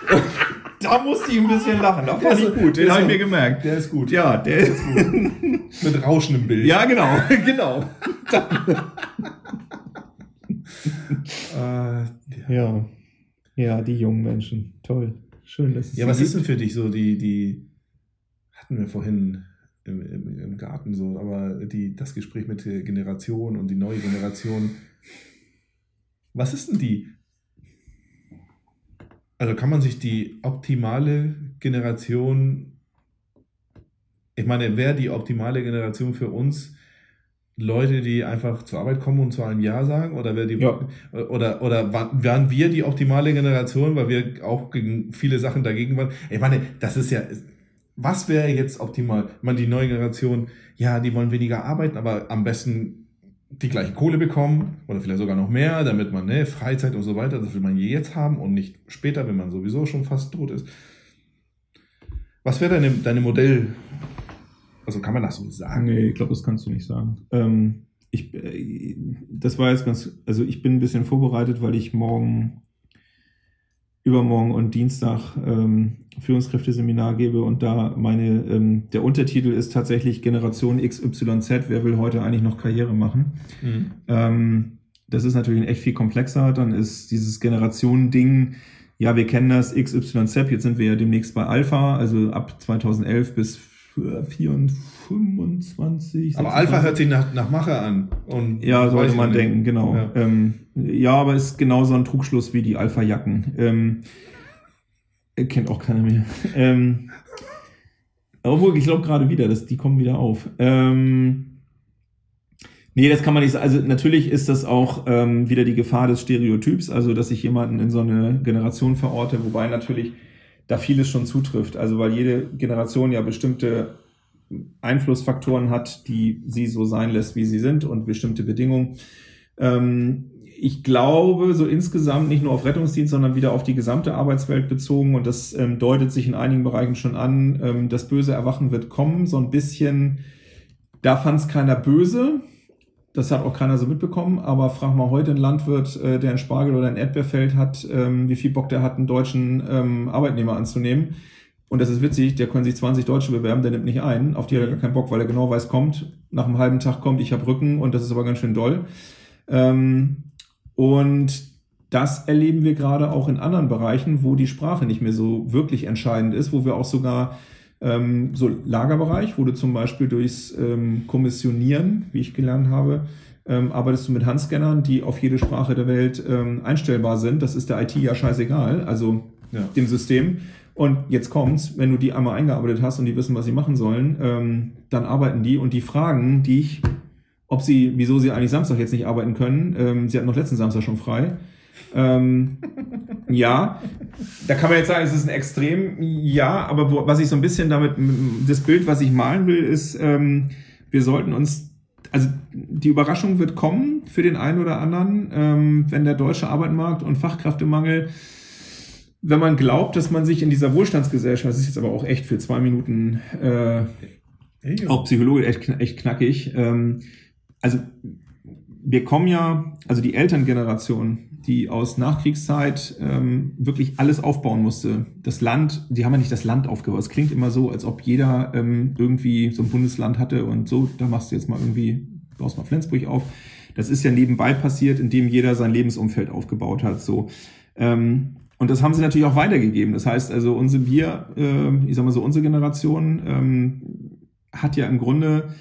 da musste ich ein bisschen lachen. Da fand ich gut. Den habe ich mir gemerkt. Der ist gut. Ja, der ist Mit rauschendem Bild. Ja, genau, genau. Äh, Ja. Ja, die jungen Menschen. Toll. Schön, dass es Ja, was ist denn für dich so die, die hatten wir vorhin im, im, im Garten so, aber die, das Gespräch mit der Generation und die neue Generation. Was ist denn die? Also kann man sich die optimale Generation, ich meine, wäre die optimale Generation für uns Leute, die einfach zur Arbeit kommen und zu einem Ja sagen? Oder wäre die Ja. oder, oder waren wir die optimale Generation, weil wir auch gegen viele Sachen dagegen waren? Ich meine, das ist ja, was wäre jetzt optimal? Meine, die neue Generation, ja, die wollen weniger arbeiten, aber am besten die gleiche Kohle bekommen oder vielleicht sogar noch mehr, damit man, ne, Freizeit und so weiter, das will man jetzt haben und nicht später, wenn man sowieso schon fast tot ist. Was wäre deine, deine Modell? Also kann man das so sagen? Nee, ich glaube, das kannst du nicht sagen. Ähm, ich, äh, das war jetzt ganz, also ich bin ein bisschen vorbereitet, weil ich morgen, übermorgen und Dienstag ähm, Führungskräfteseminar gebe und da meine, ähm, der Untertitel ist tatsächlich Generation XYZ, wer will heute eigentlich noch Karriere machen? Mhm. Ähm, das ist natürlich echt viel komplexer. Dann ist dieses Generationending, ja, wir kennen das XYZ, jetzt sind wir ja demnächst bei Alpha, also ab 2011 bis 24, 25. Aber Alpha hört sich nach, nach Macher an. Und Ja, sollte man denken, genau. Ja, ähm, ja aber ist genauso ein Trugschluss wie die Alpha-Jacken. Ähm, äh, kennt auch keiner mehr. ähm, obwohl, ich glaube gerade wieder, dass die kommen wieder auf. Ähm, nee, das kann man nicht sagen. Also natürlich ist das auch ähm, wieder die Gefahr des Stereotyps, also dass ich jemanden in so eine Generation verorte, wobei natürlich da vieles schon zutrifft. Also weil jede Generation ja bestimmte Einflussfaktoren hat, die sie so sein lässt, wie sie sind und bestimmte Bedingungen. Ähm, ich glaube, so insgesamt nicht nur auf Rettungsdienst, sondern wieder auf die gesamte Arbeitswelt bezogen und das ähm, deutet sich in einigen Bereichen schon an. Ähm, das böse Erwachen wird kommen, so ein bisschen, da fand es keiner böse. Das hat auch keiner so mitbekommen, aber frag mal heute einen Landwirt, äh, der ein Spargel oder ein Erdbeerfeld hat, ähm, wie viel Bock der hat, einen deutschen ähm, Arbeitnehmer anzunehmen. Und das ist witzig, der können sich 20 Deutsche bewerben, der nimmt nicht ein. Auf die hat er gar keinen Bock, weil er genau weiß, kommt, nach einem halben Tag kommt, ich habe Rücken und das ist aber ganz schön doll. Ähm, und das erleben wir gerade auch in anderen Bereichen, wo die Sprache nicht mehr so wirklich entscheidend ist, wo wir auch sogar ähm, so Lagerbereich, wo du zum Beispiel durchs ähm, Kommissionieren, wie ich gelernt habe, ähm, arbeitest du mit Handscannern, die auf jede Sprache der Welt ähm, einstellbar sind. Das ist der IT ja scheißegal, also Ja. dem System. Und jetzt kommt's, wenn du die einmal eingearbeitet hast und die wissen, was sie machen sollen, ähm, dann arbeiten die und die fragen dich, ob sie, wieso sie eigentlich Samstag jetzt nicht arbeiten können. Ähm, sie hatten noch letzten Samstag schon frei. Ähm, ja, da kann man jetzt sagen, es ist ein Extrem, ja, aber wo, was ich so ein bisschen damit, das Bild, was ich malen will, ist, ähm, wir sollten uns, also die Überraschung wird kommen für den einen oder anderen, ähm, wenn der deutsche Arbeitsmarkt und Fachkräftemangel, wenn man glaubt, dass man sich in dieser Wohlstandsgesellschaft, das ist jetzt aber auch echt für zwei Minuten äh, auch psychologisch echt, echt knackig. Ähm, also wir kommen ja, also die Elterngeneration, die aus Nachkriegszeit ähm, wirklich alles aufbauen musste. Das Land, die haben ja nicht das Land aufgebaut. Es klingt immer so, als ob jeder ähm, irgendwie so ein Bundesland hatte und so, da machst du jetzt mal irgendwie, baust mal Flensburg auf. Das ist ja nebenbei passiert, indem jeder sein Lebensumfeld aufgebaut hat. So. Ähm, und das haben sie natürlich auch weitergegeben. Das heißt also, unsere wir, äh, ich sag mal so, unsere Generation ähm, hat ja im Grunde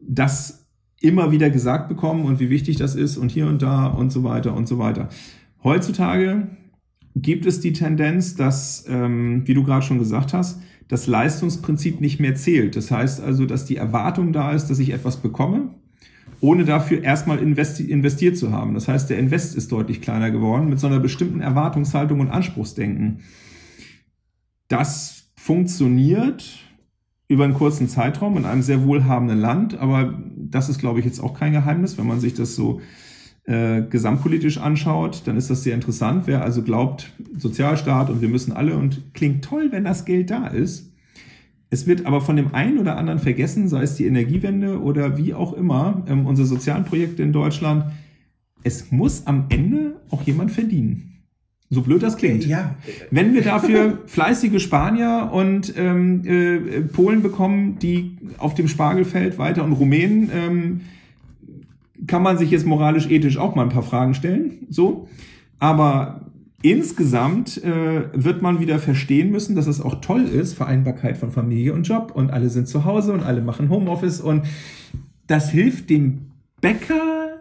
das immer wieder gesagt bekommen und wie wichtig das ist und hier und da und so weiter und so weiter. Heutzutage gibt es die Tendenz, dass, ähm, wie du gerade schon gesagt hast, das Leistungsprinzip nicht mehr zählt. Das heißt also, dass die Erwartung da ist, dass ich etwas bekomme, ohne dafür erstmal investi investiert zu haben. Das heißt, der Invest ist deutlich kleiner geworden mit so einer bestimmten Erwartungshaltung und Anspruchsdenken. Das funktioniert über einen kurzen Zeitraum in einem sehr wohlhabenden Land, aber das ist, glaube ich, jetzt auch kein Geheimnis, wenn man sich das so äh, gesamtpolitisch anschaut, dann ist das sehr interessant. Wer also glaubt, Sozialstaat und wir müssen alle und klingt toll, wenn das Geld da ist. Es wird aber von dem einen oder anderen vergessen, sei es die Energiewende oder wie auch immer, ähm, unsere sozialen Projekte in Deutschland. Es muss am Ende auch jemand verdienen. So blöd das klingt. Ja, Wenn wir dafür fleißige Spanier und ähm, äh, Polen bekommen, die auf dem Spargelfeld weiter und Rumänen, ähm, kann man sich jetzt moralisch, ethisch auch mal ein paar Fragen stellen. So, aber insgesamt äh, wird man wieder verstehen müssen, dass es auch toll ist, Vereinbarkeit von Familie und Job und alle sind zu Hause und alle machen Homeoffice und das hilft dem Bäcker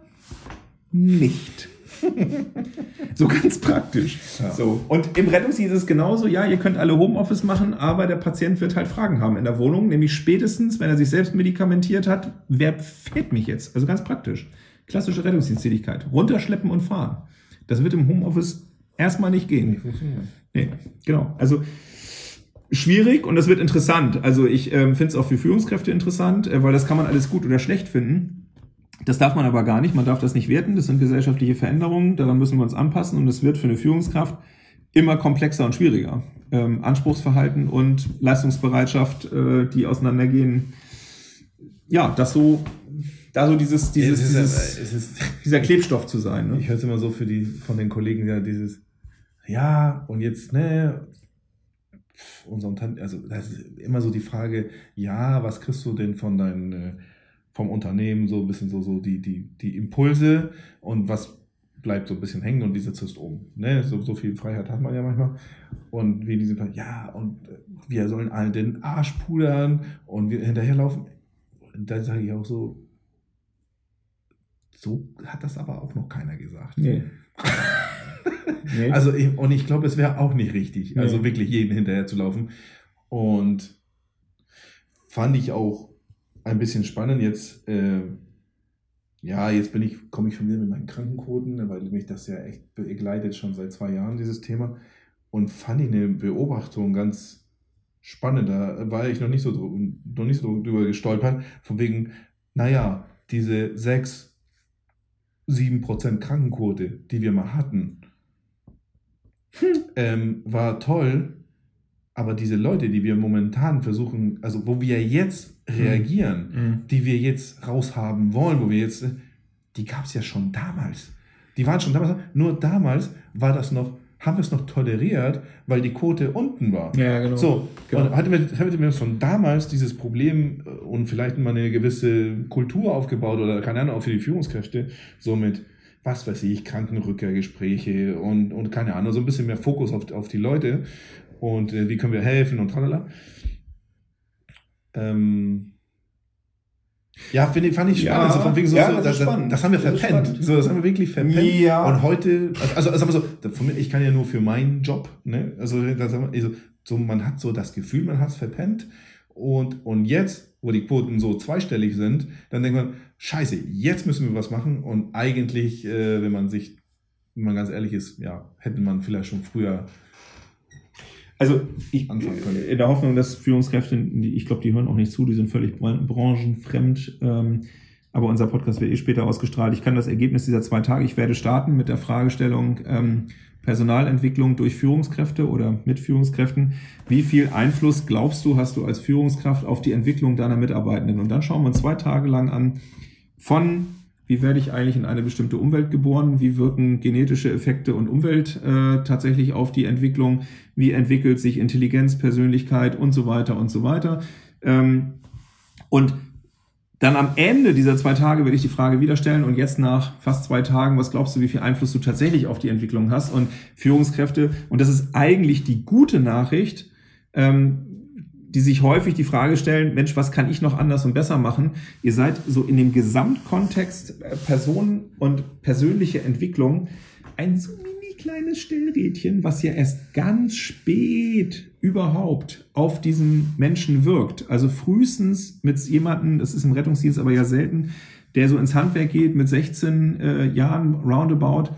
nicht. so ganz praktisch. Ja. So. Und im Rettungsdienst ist es genauso, ja, ihr könnt alle Homeoffice machen, aber der Patient wird halt Fragen haben in der Wohnung, nämlich spätestens, wenn er sich selbst medikamentiert hat, wer fährt mich jetzt? Also ganz praktisch. Klassische Rettungsdiensttätigkeit. Runterschleppen und fahren. Das wird im Homeoffice erstmal nicht gehen. nicht funktionieren. Nee, genau. Also schwierig und das wird interessant. Also ich ähm, finde es auch für Führungskräfte interessant, äh, weil das kann man alles gut oder schlecht finden. Das darf man aber gar nicht. Man darf das nicht werten. Das sind gesellschaftliche Veränderungen. Daran müssen wir uns anpassen und es wird für eine Führungskraft immer komplexer und schwieriger. Ähm, Anspruchsverhalten und Leistungsbereitschaft, äh, die auseinandergehen. Ja, das so, da so dieses, dieses, es ist, dieses, es ist, dieser Klebstoff zu sein. Ne? ich höre es immer so für die, von den Kollegen, ja, dieses, ja, und jetzt, ne, unser Unternehmen, also das ist immer so die Frage, ja, was kriegst du denn von deinen, äh, vom Unternehmen, so ein bisschen so, so die, die, die Impulse und was bleibt so ein bisschen hängen und wie setzt du es um? Ne? So, so viel Freiheit hat man ja manchmal. Und wie diese Fall, ja, und wir sollen allen den Arsch pudern und wir hinterherlaufen. Und da sage ich auch so, so hat das aber auch noch keiner gesagt. Nee. nee. Also, und ich glaube, es wäre auch nicht richtig, also Nee. wirklich jeden hinterher zu laufen. Und fand ich auch ein bisschen spannend. Jetzt, äh, ja, jetzt bin ich, komme ich schon wieder mit meinen Krankenquoten, weil mich das ja echt begleitet schon seit zwei Jahren, dieses Thema. Und fand ich eine Beobachtung ganz spannend. Da war ich noch nicht so, noch nicht so drüber gestolpert. Von wegen, naja, diese 6, 7% Krankenquote, die wir mal hatten, ähm, war toll, aber diese Leute, die wir momentan versuchen, also wo wir jetzt reagieren, Mhm. die wir jetzt raushaben wollen, wo wir jetzt, die gab es ja schon damals. Die waren schon damals, nur damals war das noch, haben wir es noch toleriert, weil die Quote unten war. Ja, genau. So, Genau. und hatten wir, hatten wir schon damals dieses Problem äh, und vielleicht mal eine gewisse Kultur aufgebaut oder keine Ahnung, auch für die Führungskräfte, so mit, was weiß ich, Krankenrückkehrgespräche und, und keine Ahnung, so ein bisschen mehr Fokus auf, auf die Leute und äh, wie können wir helfen und tralala. Ähm, ja, finde ich- fand ich Ja, spannend. so von wegen so, ja, so, das das, das, das haben wir Das verpennt. So, das haben wir wirklich verpennt. Ja. Und heute, also, also sagen wir so, ich kann ja nur für meinen Job, ne? Also, da sagen wir, also so, man hat so das Gefühl, man hat es verpennt. Und, und jetzt, wo die Quoten so zweistellig sind, dann denkt man, scheiße, jetzt müssen wir was machen. Und eigentlich, äh, wenn man sich, wenn man ganz ehrlich ist, ja, hätte man vielleicht schon früher Also ich, können. in der Hoffnung, dass Führungskräfte, ich glaube, die hören auch nicht zu, die sind völlig bran- branchenfremd. Ähm, aber unser Podcast wird eh später ausgestrahlt. Ich kann das Ergebnis dieser zwei Tage, ich werde starten mit der Fragestellung ähm, Personalentwicklung durch Führungskräfte oder mit Führungskräften. Wie viel Einfluss glaubst du, hast du als Führungskraft auf die Entwicklung deiner Mitarbeitenden? Und dann schauen wir uns zwei Tage lang an von wie werde ich eigentlich in eine bestimmte Umwelt geboren, wie wirken genetische Effekte und Umwelt äh, tatsächlich auf die Entwicklung, wie entwickelt sich Intelligenz, Persönlichkeit und so weiter und so weiter. Ähm, und dann am Ende dieser zwei Tage werde ich die Frage wieder stellen und jetzt nach fast zwei Tagen, was glaubst du, wie viel Einfluss du tatsächlich auf die Entwicklung hast? Und Führungskräfte, und das ist eigentlich die gute Nachricht, ähm, die sich häufig die Frage stellen, Mensch, was kann ich noch anders und besser machen? Ihr seid so in dem Gesamtkontext äh, Personen und persönliche Entwicklung ein so mini kleines Stellrädchen, was ja erst ganz spät überhaupt auf diesen Menschen wirkt. Also frühestens mit jemandem, das ist im Rettungsdienst aber ja selten, der so ins Handwerk geht mit 16 äh, Jahren roundabout,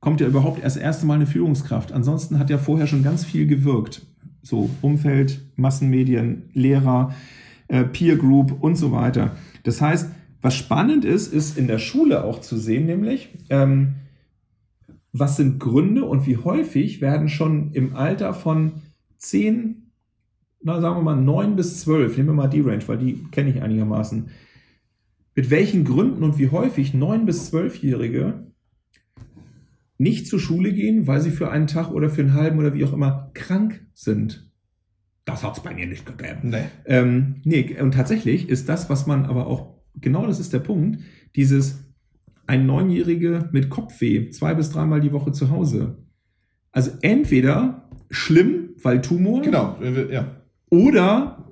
kommt ja überhaupt erst erste Mal eine Führungskraft. Ansonsten hat ja vorher schon ganz viel gewirkt. So Umfeld, Massenmedien, Lehrer, äh, Peer Group und so weiter. Das heißt, was spannend ist, ist in der Schule auch zu sehen, nämlich, ähm, was sind Gründe und wie häufig werden schon im Alter von 10, na sagen wir mal 9 bis 12, nehmen wir mal die Range, weil die kenne ich einigermaßen, mit welchen Gründen und wie häufig 9 bis 12-Jährige nicht zur Schule gehen, weil sie für einen Tag oder für einen halben oder wie auch immer krank sind. Das hat es bei mir nicht gegeben. Nee. Ähm, nee, und tatsächlich ist das, was man aber auch, genau das ist der Punkt, dieses ein Neunjährige mit Kopfweh, zwei bis dreimal die Woche zu Hause. Also entweder schlimm, weil Tumor, Genau, wir- ja. oder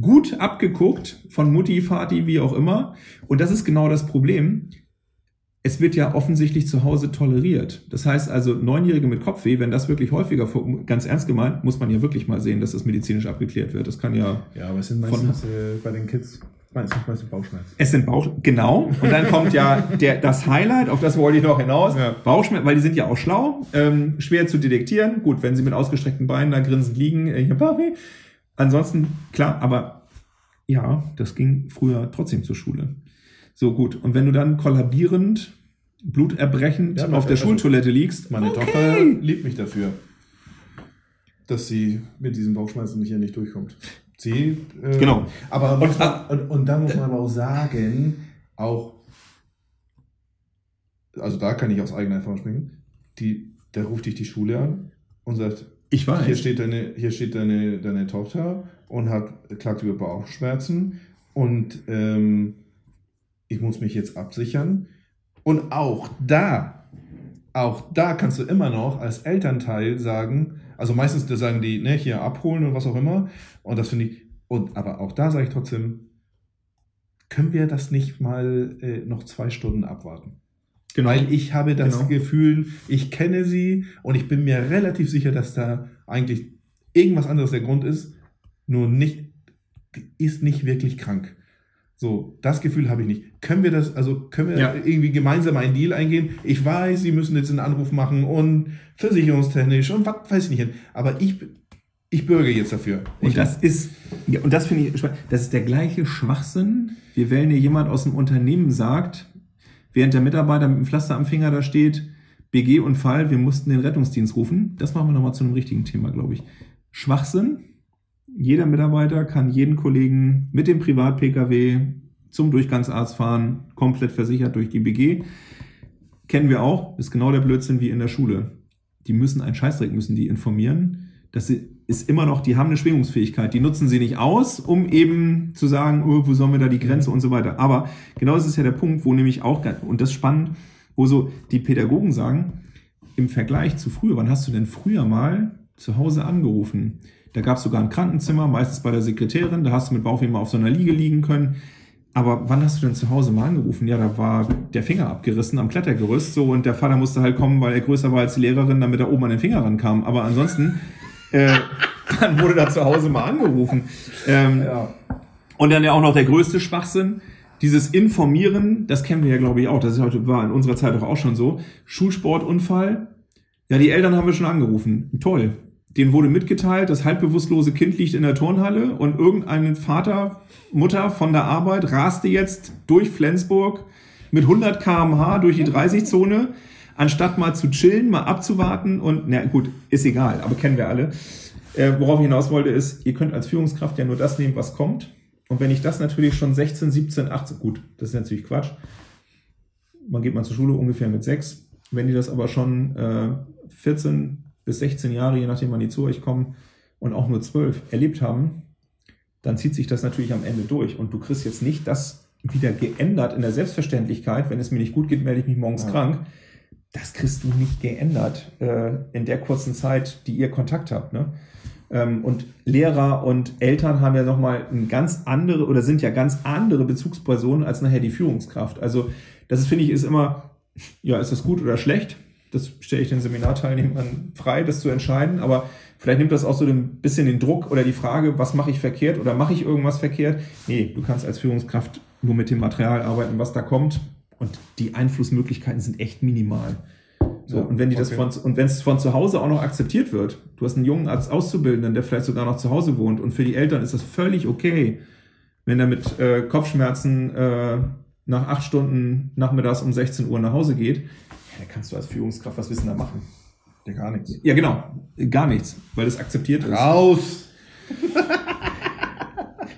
gut abgeguckt von Mutti, Vati, wie auch immer. Und das ist genau das Problem. Es wird ja offensichtlich zu Hause toleriert. Das heißt also, Neunjährige mit Kopfweh, wenn das wirklich häufiger, ganz ernst gemeint, muss man ja wirklich mal sehen, dass das medizinisch abgeklärt wird. Das kann ja Ja, aber es sind meistens äh, bei den Kids meistens, meistens Bauchschmerzen. Es sind Bauch, genau. Und dann kommt ja der, das Highlight, auf das wollte ich noch hinaus. Ja. Bauchschmerzen, weil die sind ja auch schlau, ähm, schwer zu detektieren. Gut, wenn sie mit ausgestreckten Beinen da grinsend liegen, äh, ich hab. Ansonsten, klar, aber ja, das ging früher trotzdem zur Schule. So gut. Und wenn du dann kollabierend, bluterbrechend Ja, auf der Schultoilette liegst, Meine okay. Tochter liebt mich dafür, dass sie mit diesen Bauchschmerzen hier nicht durchkommt. Sie, äh, Genau. Aber Und- man, und, und da muss man aber auch sagen, auch, also da kann ich aus eigener Erfahrung sprechen, die, da ruft dich die Schule an und sagt, Ich weiß. hier steht deine, hier steht deine, deine Tochter und hat klagt über Bauchschmerzen und ähm, ich muss mich jetzt absichern. Und auch da, auch da kannst du immer noch als Elternteil sagen, also meistens da sagen die, ne, hier abholen und was auch immer. Und das finde ich, und aber auch da sage ich trotzdem, können wir das nicht mal äh, noch zwei Stunden abwarten? genau. Weil ich habe das Genau. Gefühl, ich kenne sie und ich bin mir relativ sicher, dass da eigentlich irgendwas anderes der Grund ist, nur nicht, ist nicht wirklich krank. So, das Gefühl habe ich nicht. Können wir das, also können wir Ja. irgendwie gemeinsam einen Deal eingehen? Ich weiß, sie müssen jetzt einen Anruf machen und versicherungstechnisch und was weiß ich nicht. Aber ich, ich bürge jetzt dafür. Und ich, das ist, ja, und das finde ich spannend. Das ist der gleiche Schwachsinn, wie wenn dir jemand aus dem Unternehmen sagt, während der Mitarbeiter mit dem Pflaster am Finger da steht, BG-Unfall, wir mussten den Rettungsdienst rufen. Das machen wir nochmal zu einem richtigen Thema, glaube ich. Schwachsinn. Jeder Mitarbeiter kann jeden Kollegen mit dem Privat-Pkw zum Durchgangsarzt fahren, komplett versichert durch die BG. Kennen wir auch, ist genau der Blödsinn wie in der Schule. Die müssen einen Scheißdreck, müssen die informieren. Das ist immer noch, die haben eine Schwingungsfähigkeit. Die nutzen sie nicht aus, um eben zu sagen, oh, wo sollen wir da die Grenze und so weiter. Aber genau das ist ja der Punkt, wo nämlich auch, und das ist spannend, wo so die Pädagogen sagen, im Vergleich zu früher, wann hast du denn früher mal zu Hause angerufen? Da gab es sogar ein Krankenzimmer, meistens bei der Sekretärin, da hast du mit Bauchweh mal auf so einer Liege liegen können. Aber wann hast du denn zu Hause mal angerufen? Ja, da war der Finger abgerissen am Klettergerüst so und der Vater musste halt kommen, weil er größer war als die Lehrerin, damit er oben an den Finger rankam. Aber ansonsten, äh, dann wurde da zu Hause mal angerufen. Ähm, Ja. und dann ja auch noch der größte Schwachsinn, dieses Informieren, das kennen wir ja, glaube ich, auch. Das ist heute war in unserer Zeit doch auch schon so. Schulsportunfall. Ja, die Eltern haben wir schon angerufen. Toll. Denen wurde mitgeteilt, das halbbewusstlose Kind liegt in der Turnhalle und irgendein Vater, Mutter von der Arbeit raste jetzt durch Flensburg mit 100 km/h durch die 30-Zone, anstatt mal zu chillen, mal abzuwarten und, na gut, ist egal, aber kennen wir alle. Äh, worauf ich hinaus wollte, ist, ihr könnt als Führungskraft ja nur das nehmen, was kommt. Und wenn ich das natürlich schon 16, 17, 18, gut, das ist natürlich Quatsch. Man geht mal zur Schule ungefähr mit sechs. Wenn die das aber schon äh, 14 bis 16 Jahre, je nachdem wann die zu euch kommen, und auch nur 12 erlebt haben, dann zieht sich das natürlich am Ende durch. Und du kriegst jetzt nicht das wieder geändert in der Selbstverständlichkeit. Wenn es mir nicht gut geht, melde ich mich morgens Ja. krank. Das kriegst du nicht geändert äh, in der kurzen Zeit, die ihr Kontakt habt. Ne? Ähm, und Lehrer und Eltern haben ja nochmal ein ganz andere oder sind ja ganz andere Bezugspersonen als nachher die Führungskraft. Also das ist, finde ich, ist immer, ja, ist das gut oder schlecht? Das stelle ich den Seminarteilnehmern frei, das zu entscheiden. Aber vielleicht nimmt das auch so ein bisschen den Druck oder die Frage, was mache ich verkehrt oder mache ich irgendwas verkehrt? Nee, du kannst als Führungskraft nur mit dem Material arbeiten, was da kommt. Und die Einflussmöglichkeiten sind echt minimal. So, Ja, und wenn die das okay. von, und wenn es von zu Hause auch noch akzeptiert wird, du hast einen jungen als Auszubildenden, der vielleicht sogar noch zu Hause wohnt, und für die Eltern ist das völlig okay, wenn er mit äh, Kopfschmerzen äh, nach acht Stunden nachmittags um 16 Uhr nach Hause geht, da kannst du als Führungskraft was wissen da machen. Ja, gar nichts. Ja, genau, gar nichts, weil das akzeptiert ist. Raus!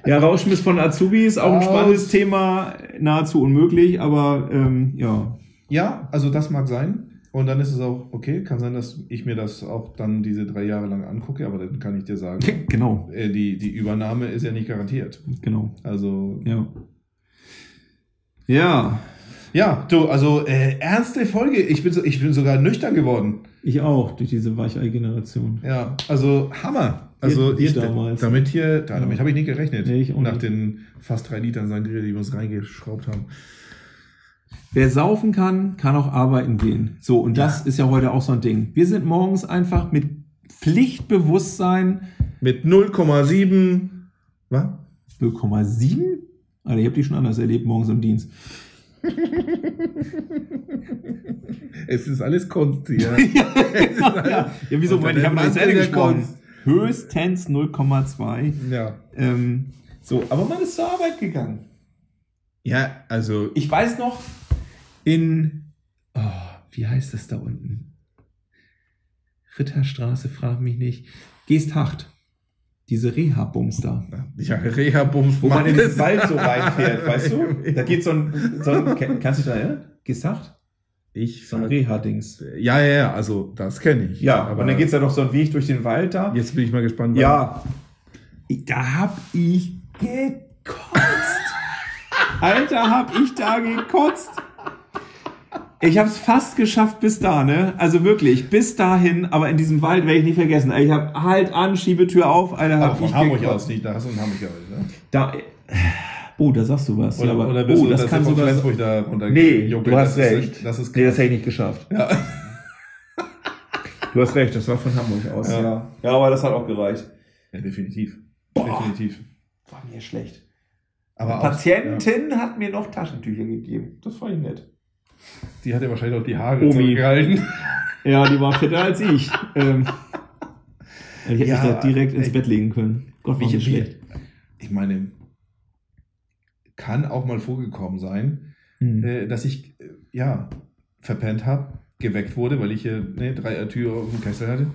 Ja, Rauschmiss von Azubis, auch ein Raus. spannendes Thema, nahezu unmöglich, aber ähm, ja, Ja, also das mag sein. Und dann ist es auch okay. Kann sein, dass ich mir das auch dann diese drei Jahre lang angucke, aber dann kann ich dir sagen, genau, äh, die, die Übernahme ist ja nicht garantiert. genau, Also, ja. Ja, ja, du, also äh, ernste Folge. Ich bin, so, ich bin sogar nüchtern geworden. ich auch, durch diese Weichei-Generation. Ja, also Hammer. Also wir ich, damals. damit hier, da, damit habe ich nicht gerechnet. Nee, ich auch nach nicht. den fast drei Litern Sangria, die wir uns reingeschraubt haben. Wer saufen kann, kann auch arbeiten gehen. So, und das ist ja heute auch so ein Ding. Wir sind morgens einfach mit Pflichtbewusstsein Mit 0,7. Was? 0,7? Alter, ich habe die schon anders erlebt morgens im Dienst. Es ist alles Kunst hier. ja, ja, wieso? Unter Moment, ich habe noch der gesprochen. Kunst. Höchstens 0,2. ja. Ähm, so, aber man ist zur Arbeit gegangen. Ja, also Ich weiß noch, in, oh, wie heißt das da unten? Ritterstraße, frag mich nicht. Geesthacht. Diese Reha-Bums da. ja, Reha-Bums. Wo man in den Wald so reinfährt, weißt du? Da geht so ein, so ein kannst du dich da erinnern? Geesthacht? Ich So ein Reha-Dings. Ja, ja, ja, also das kenne ich. Ja, aber und dann geht's ja noch so ein Weg durch den Wald da. Jetzt bin ich mal gespannt. Ja. Da hab ich gekotzt. Alter, hab ich da gekotzt. Ich hab's fast geschafft bis da, ne? Also wirklich, bis dahin, aber in diesem Wald werde ich nicht vergessen. Ich hab halt an, Schiebetür auf, Alter, Aber von ich Hamburg gekotzt. aus nicht, da hast du in Hamburg aus, ne? Da, oh, da sagst du was. Oder, ja, aber, oder bist oh, du, das dass kann du von sogar... Flensburg da runter Nee, juckelt, du hast das recht. Ist, das ist Nee, das hätte ich nicht geschafft. Ja. Du hast recht, das war von Hamburg aus. Ja. Ja, ja aber das hat auch gereicht. ja, definitiv. Boah. Definitiv. War mir schlecht. Aber auch, Patientin hat mir noch Taschentücher gegeben. Das fand ich nett. Die hat ja wahrscheinlich auch die Haare zurückgehalten. Ja, die war fitter als ich. ähm, ich hätte Ja, mich da direkt ins ey. Bett legen können. Gott, Wie- wie- schlecht. Ich meine, kann auch mal vorgekommen sein, Hm. äh, dass ich äh, ja verpennt habe, geweckt wurde, weil ich hier ne, drei Tür auf dem Kessel hatte.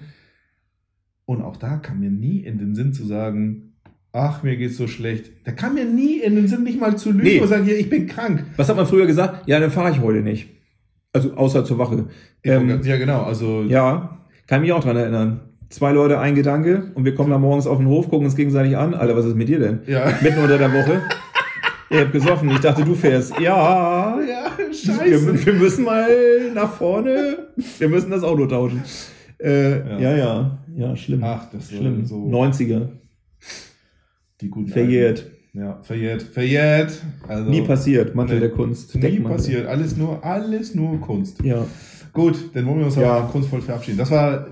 Und auch da kam mir nie in den Sinn zu sagen, ach, mir geht's so schlecht. Da kam mir nie in den Sinn, nicht mal zu lügen Nee. und sagen, hier, ich bin krank. Was hat man früher gesagt? Ja, dann fahre ich heute nicht. Also außer zur Wache. Ähm, ja, genau, also ja, kann mich auch dran erinnern. Zwei Leute, ein Gedanke und wir kommen da morgens auf den Hof, gucken uns gegenseitig an. Alter, was ist mit dir denn? Ja. Mitten unter der Woche. Ihr habt gesoffen. Ich dachte, du fährst. Ja, ja, wir, scheiße. wir müssen mal nach vorne. Wir müssen das Auto tauschen. Äh, Ja. ja. ja, ja, schlimm. Ach, das war schlimm. so 90er. Die guten Verjährt. Alten. Ja, verjährt, verjährt. Also, Nie passiert. Mantel Nee. der Kunst. Nie Deckmantel. passiert. Alles nur, alles nur Kunst. Ja. Gut, dann wollen wir uns Ja. aber kunstvoll verabschieden. Das war,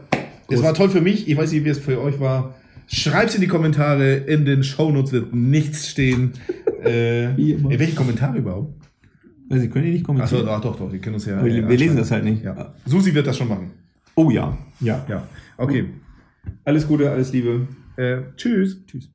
das war toll für mich. Ich weiß nicht, wie es für euch war. Schreibt's in die Kommentare. In den Shownotes wird nichts stehen. äh, Wie immer. in welche Kommentare überhaupt? Also, Sie können die nicht Achso, kommentieren. ach, doch, doch, die können uns ja. Wir äh, wir lesen das halt nicht. Ja. Susi wird das schon machen. Oh ja. Ja, ja. Okay. Alles Gute, alles Liebe. Äh, tschüss. Tschüss.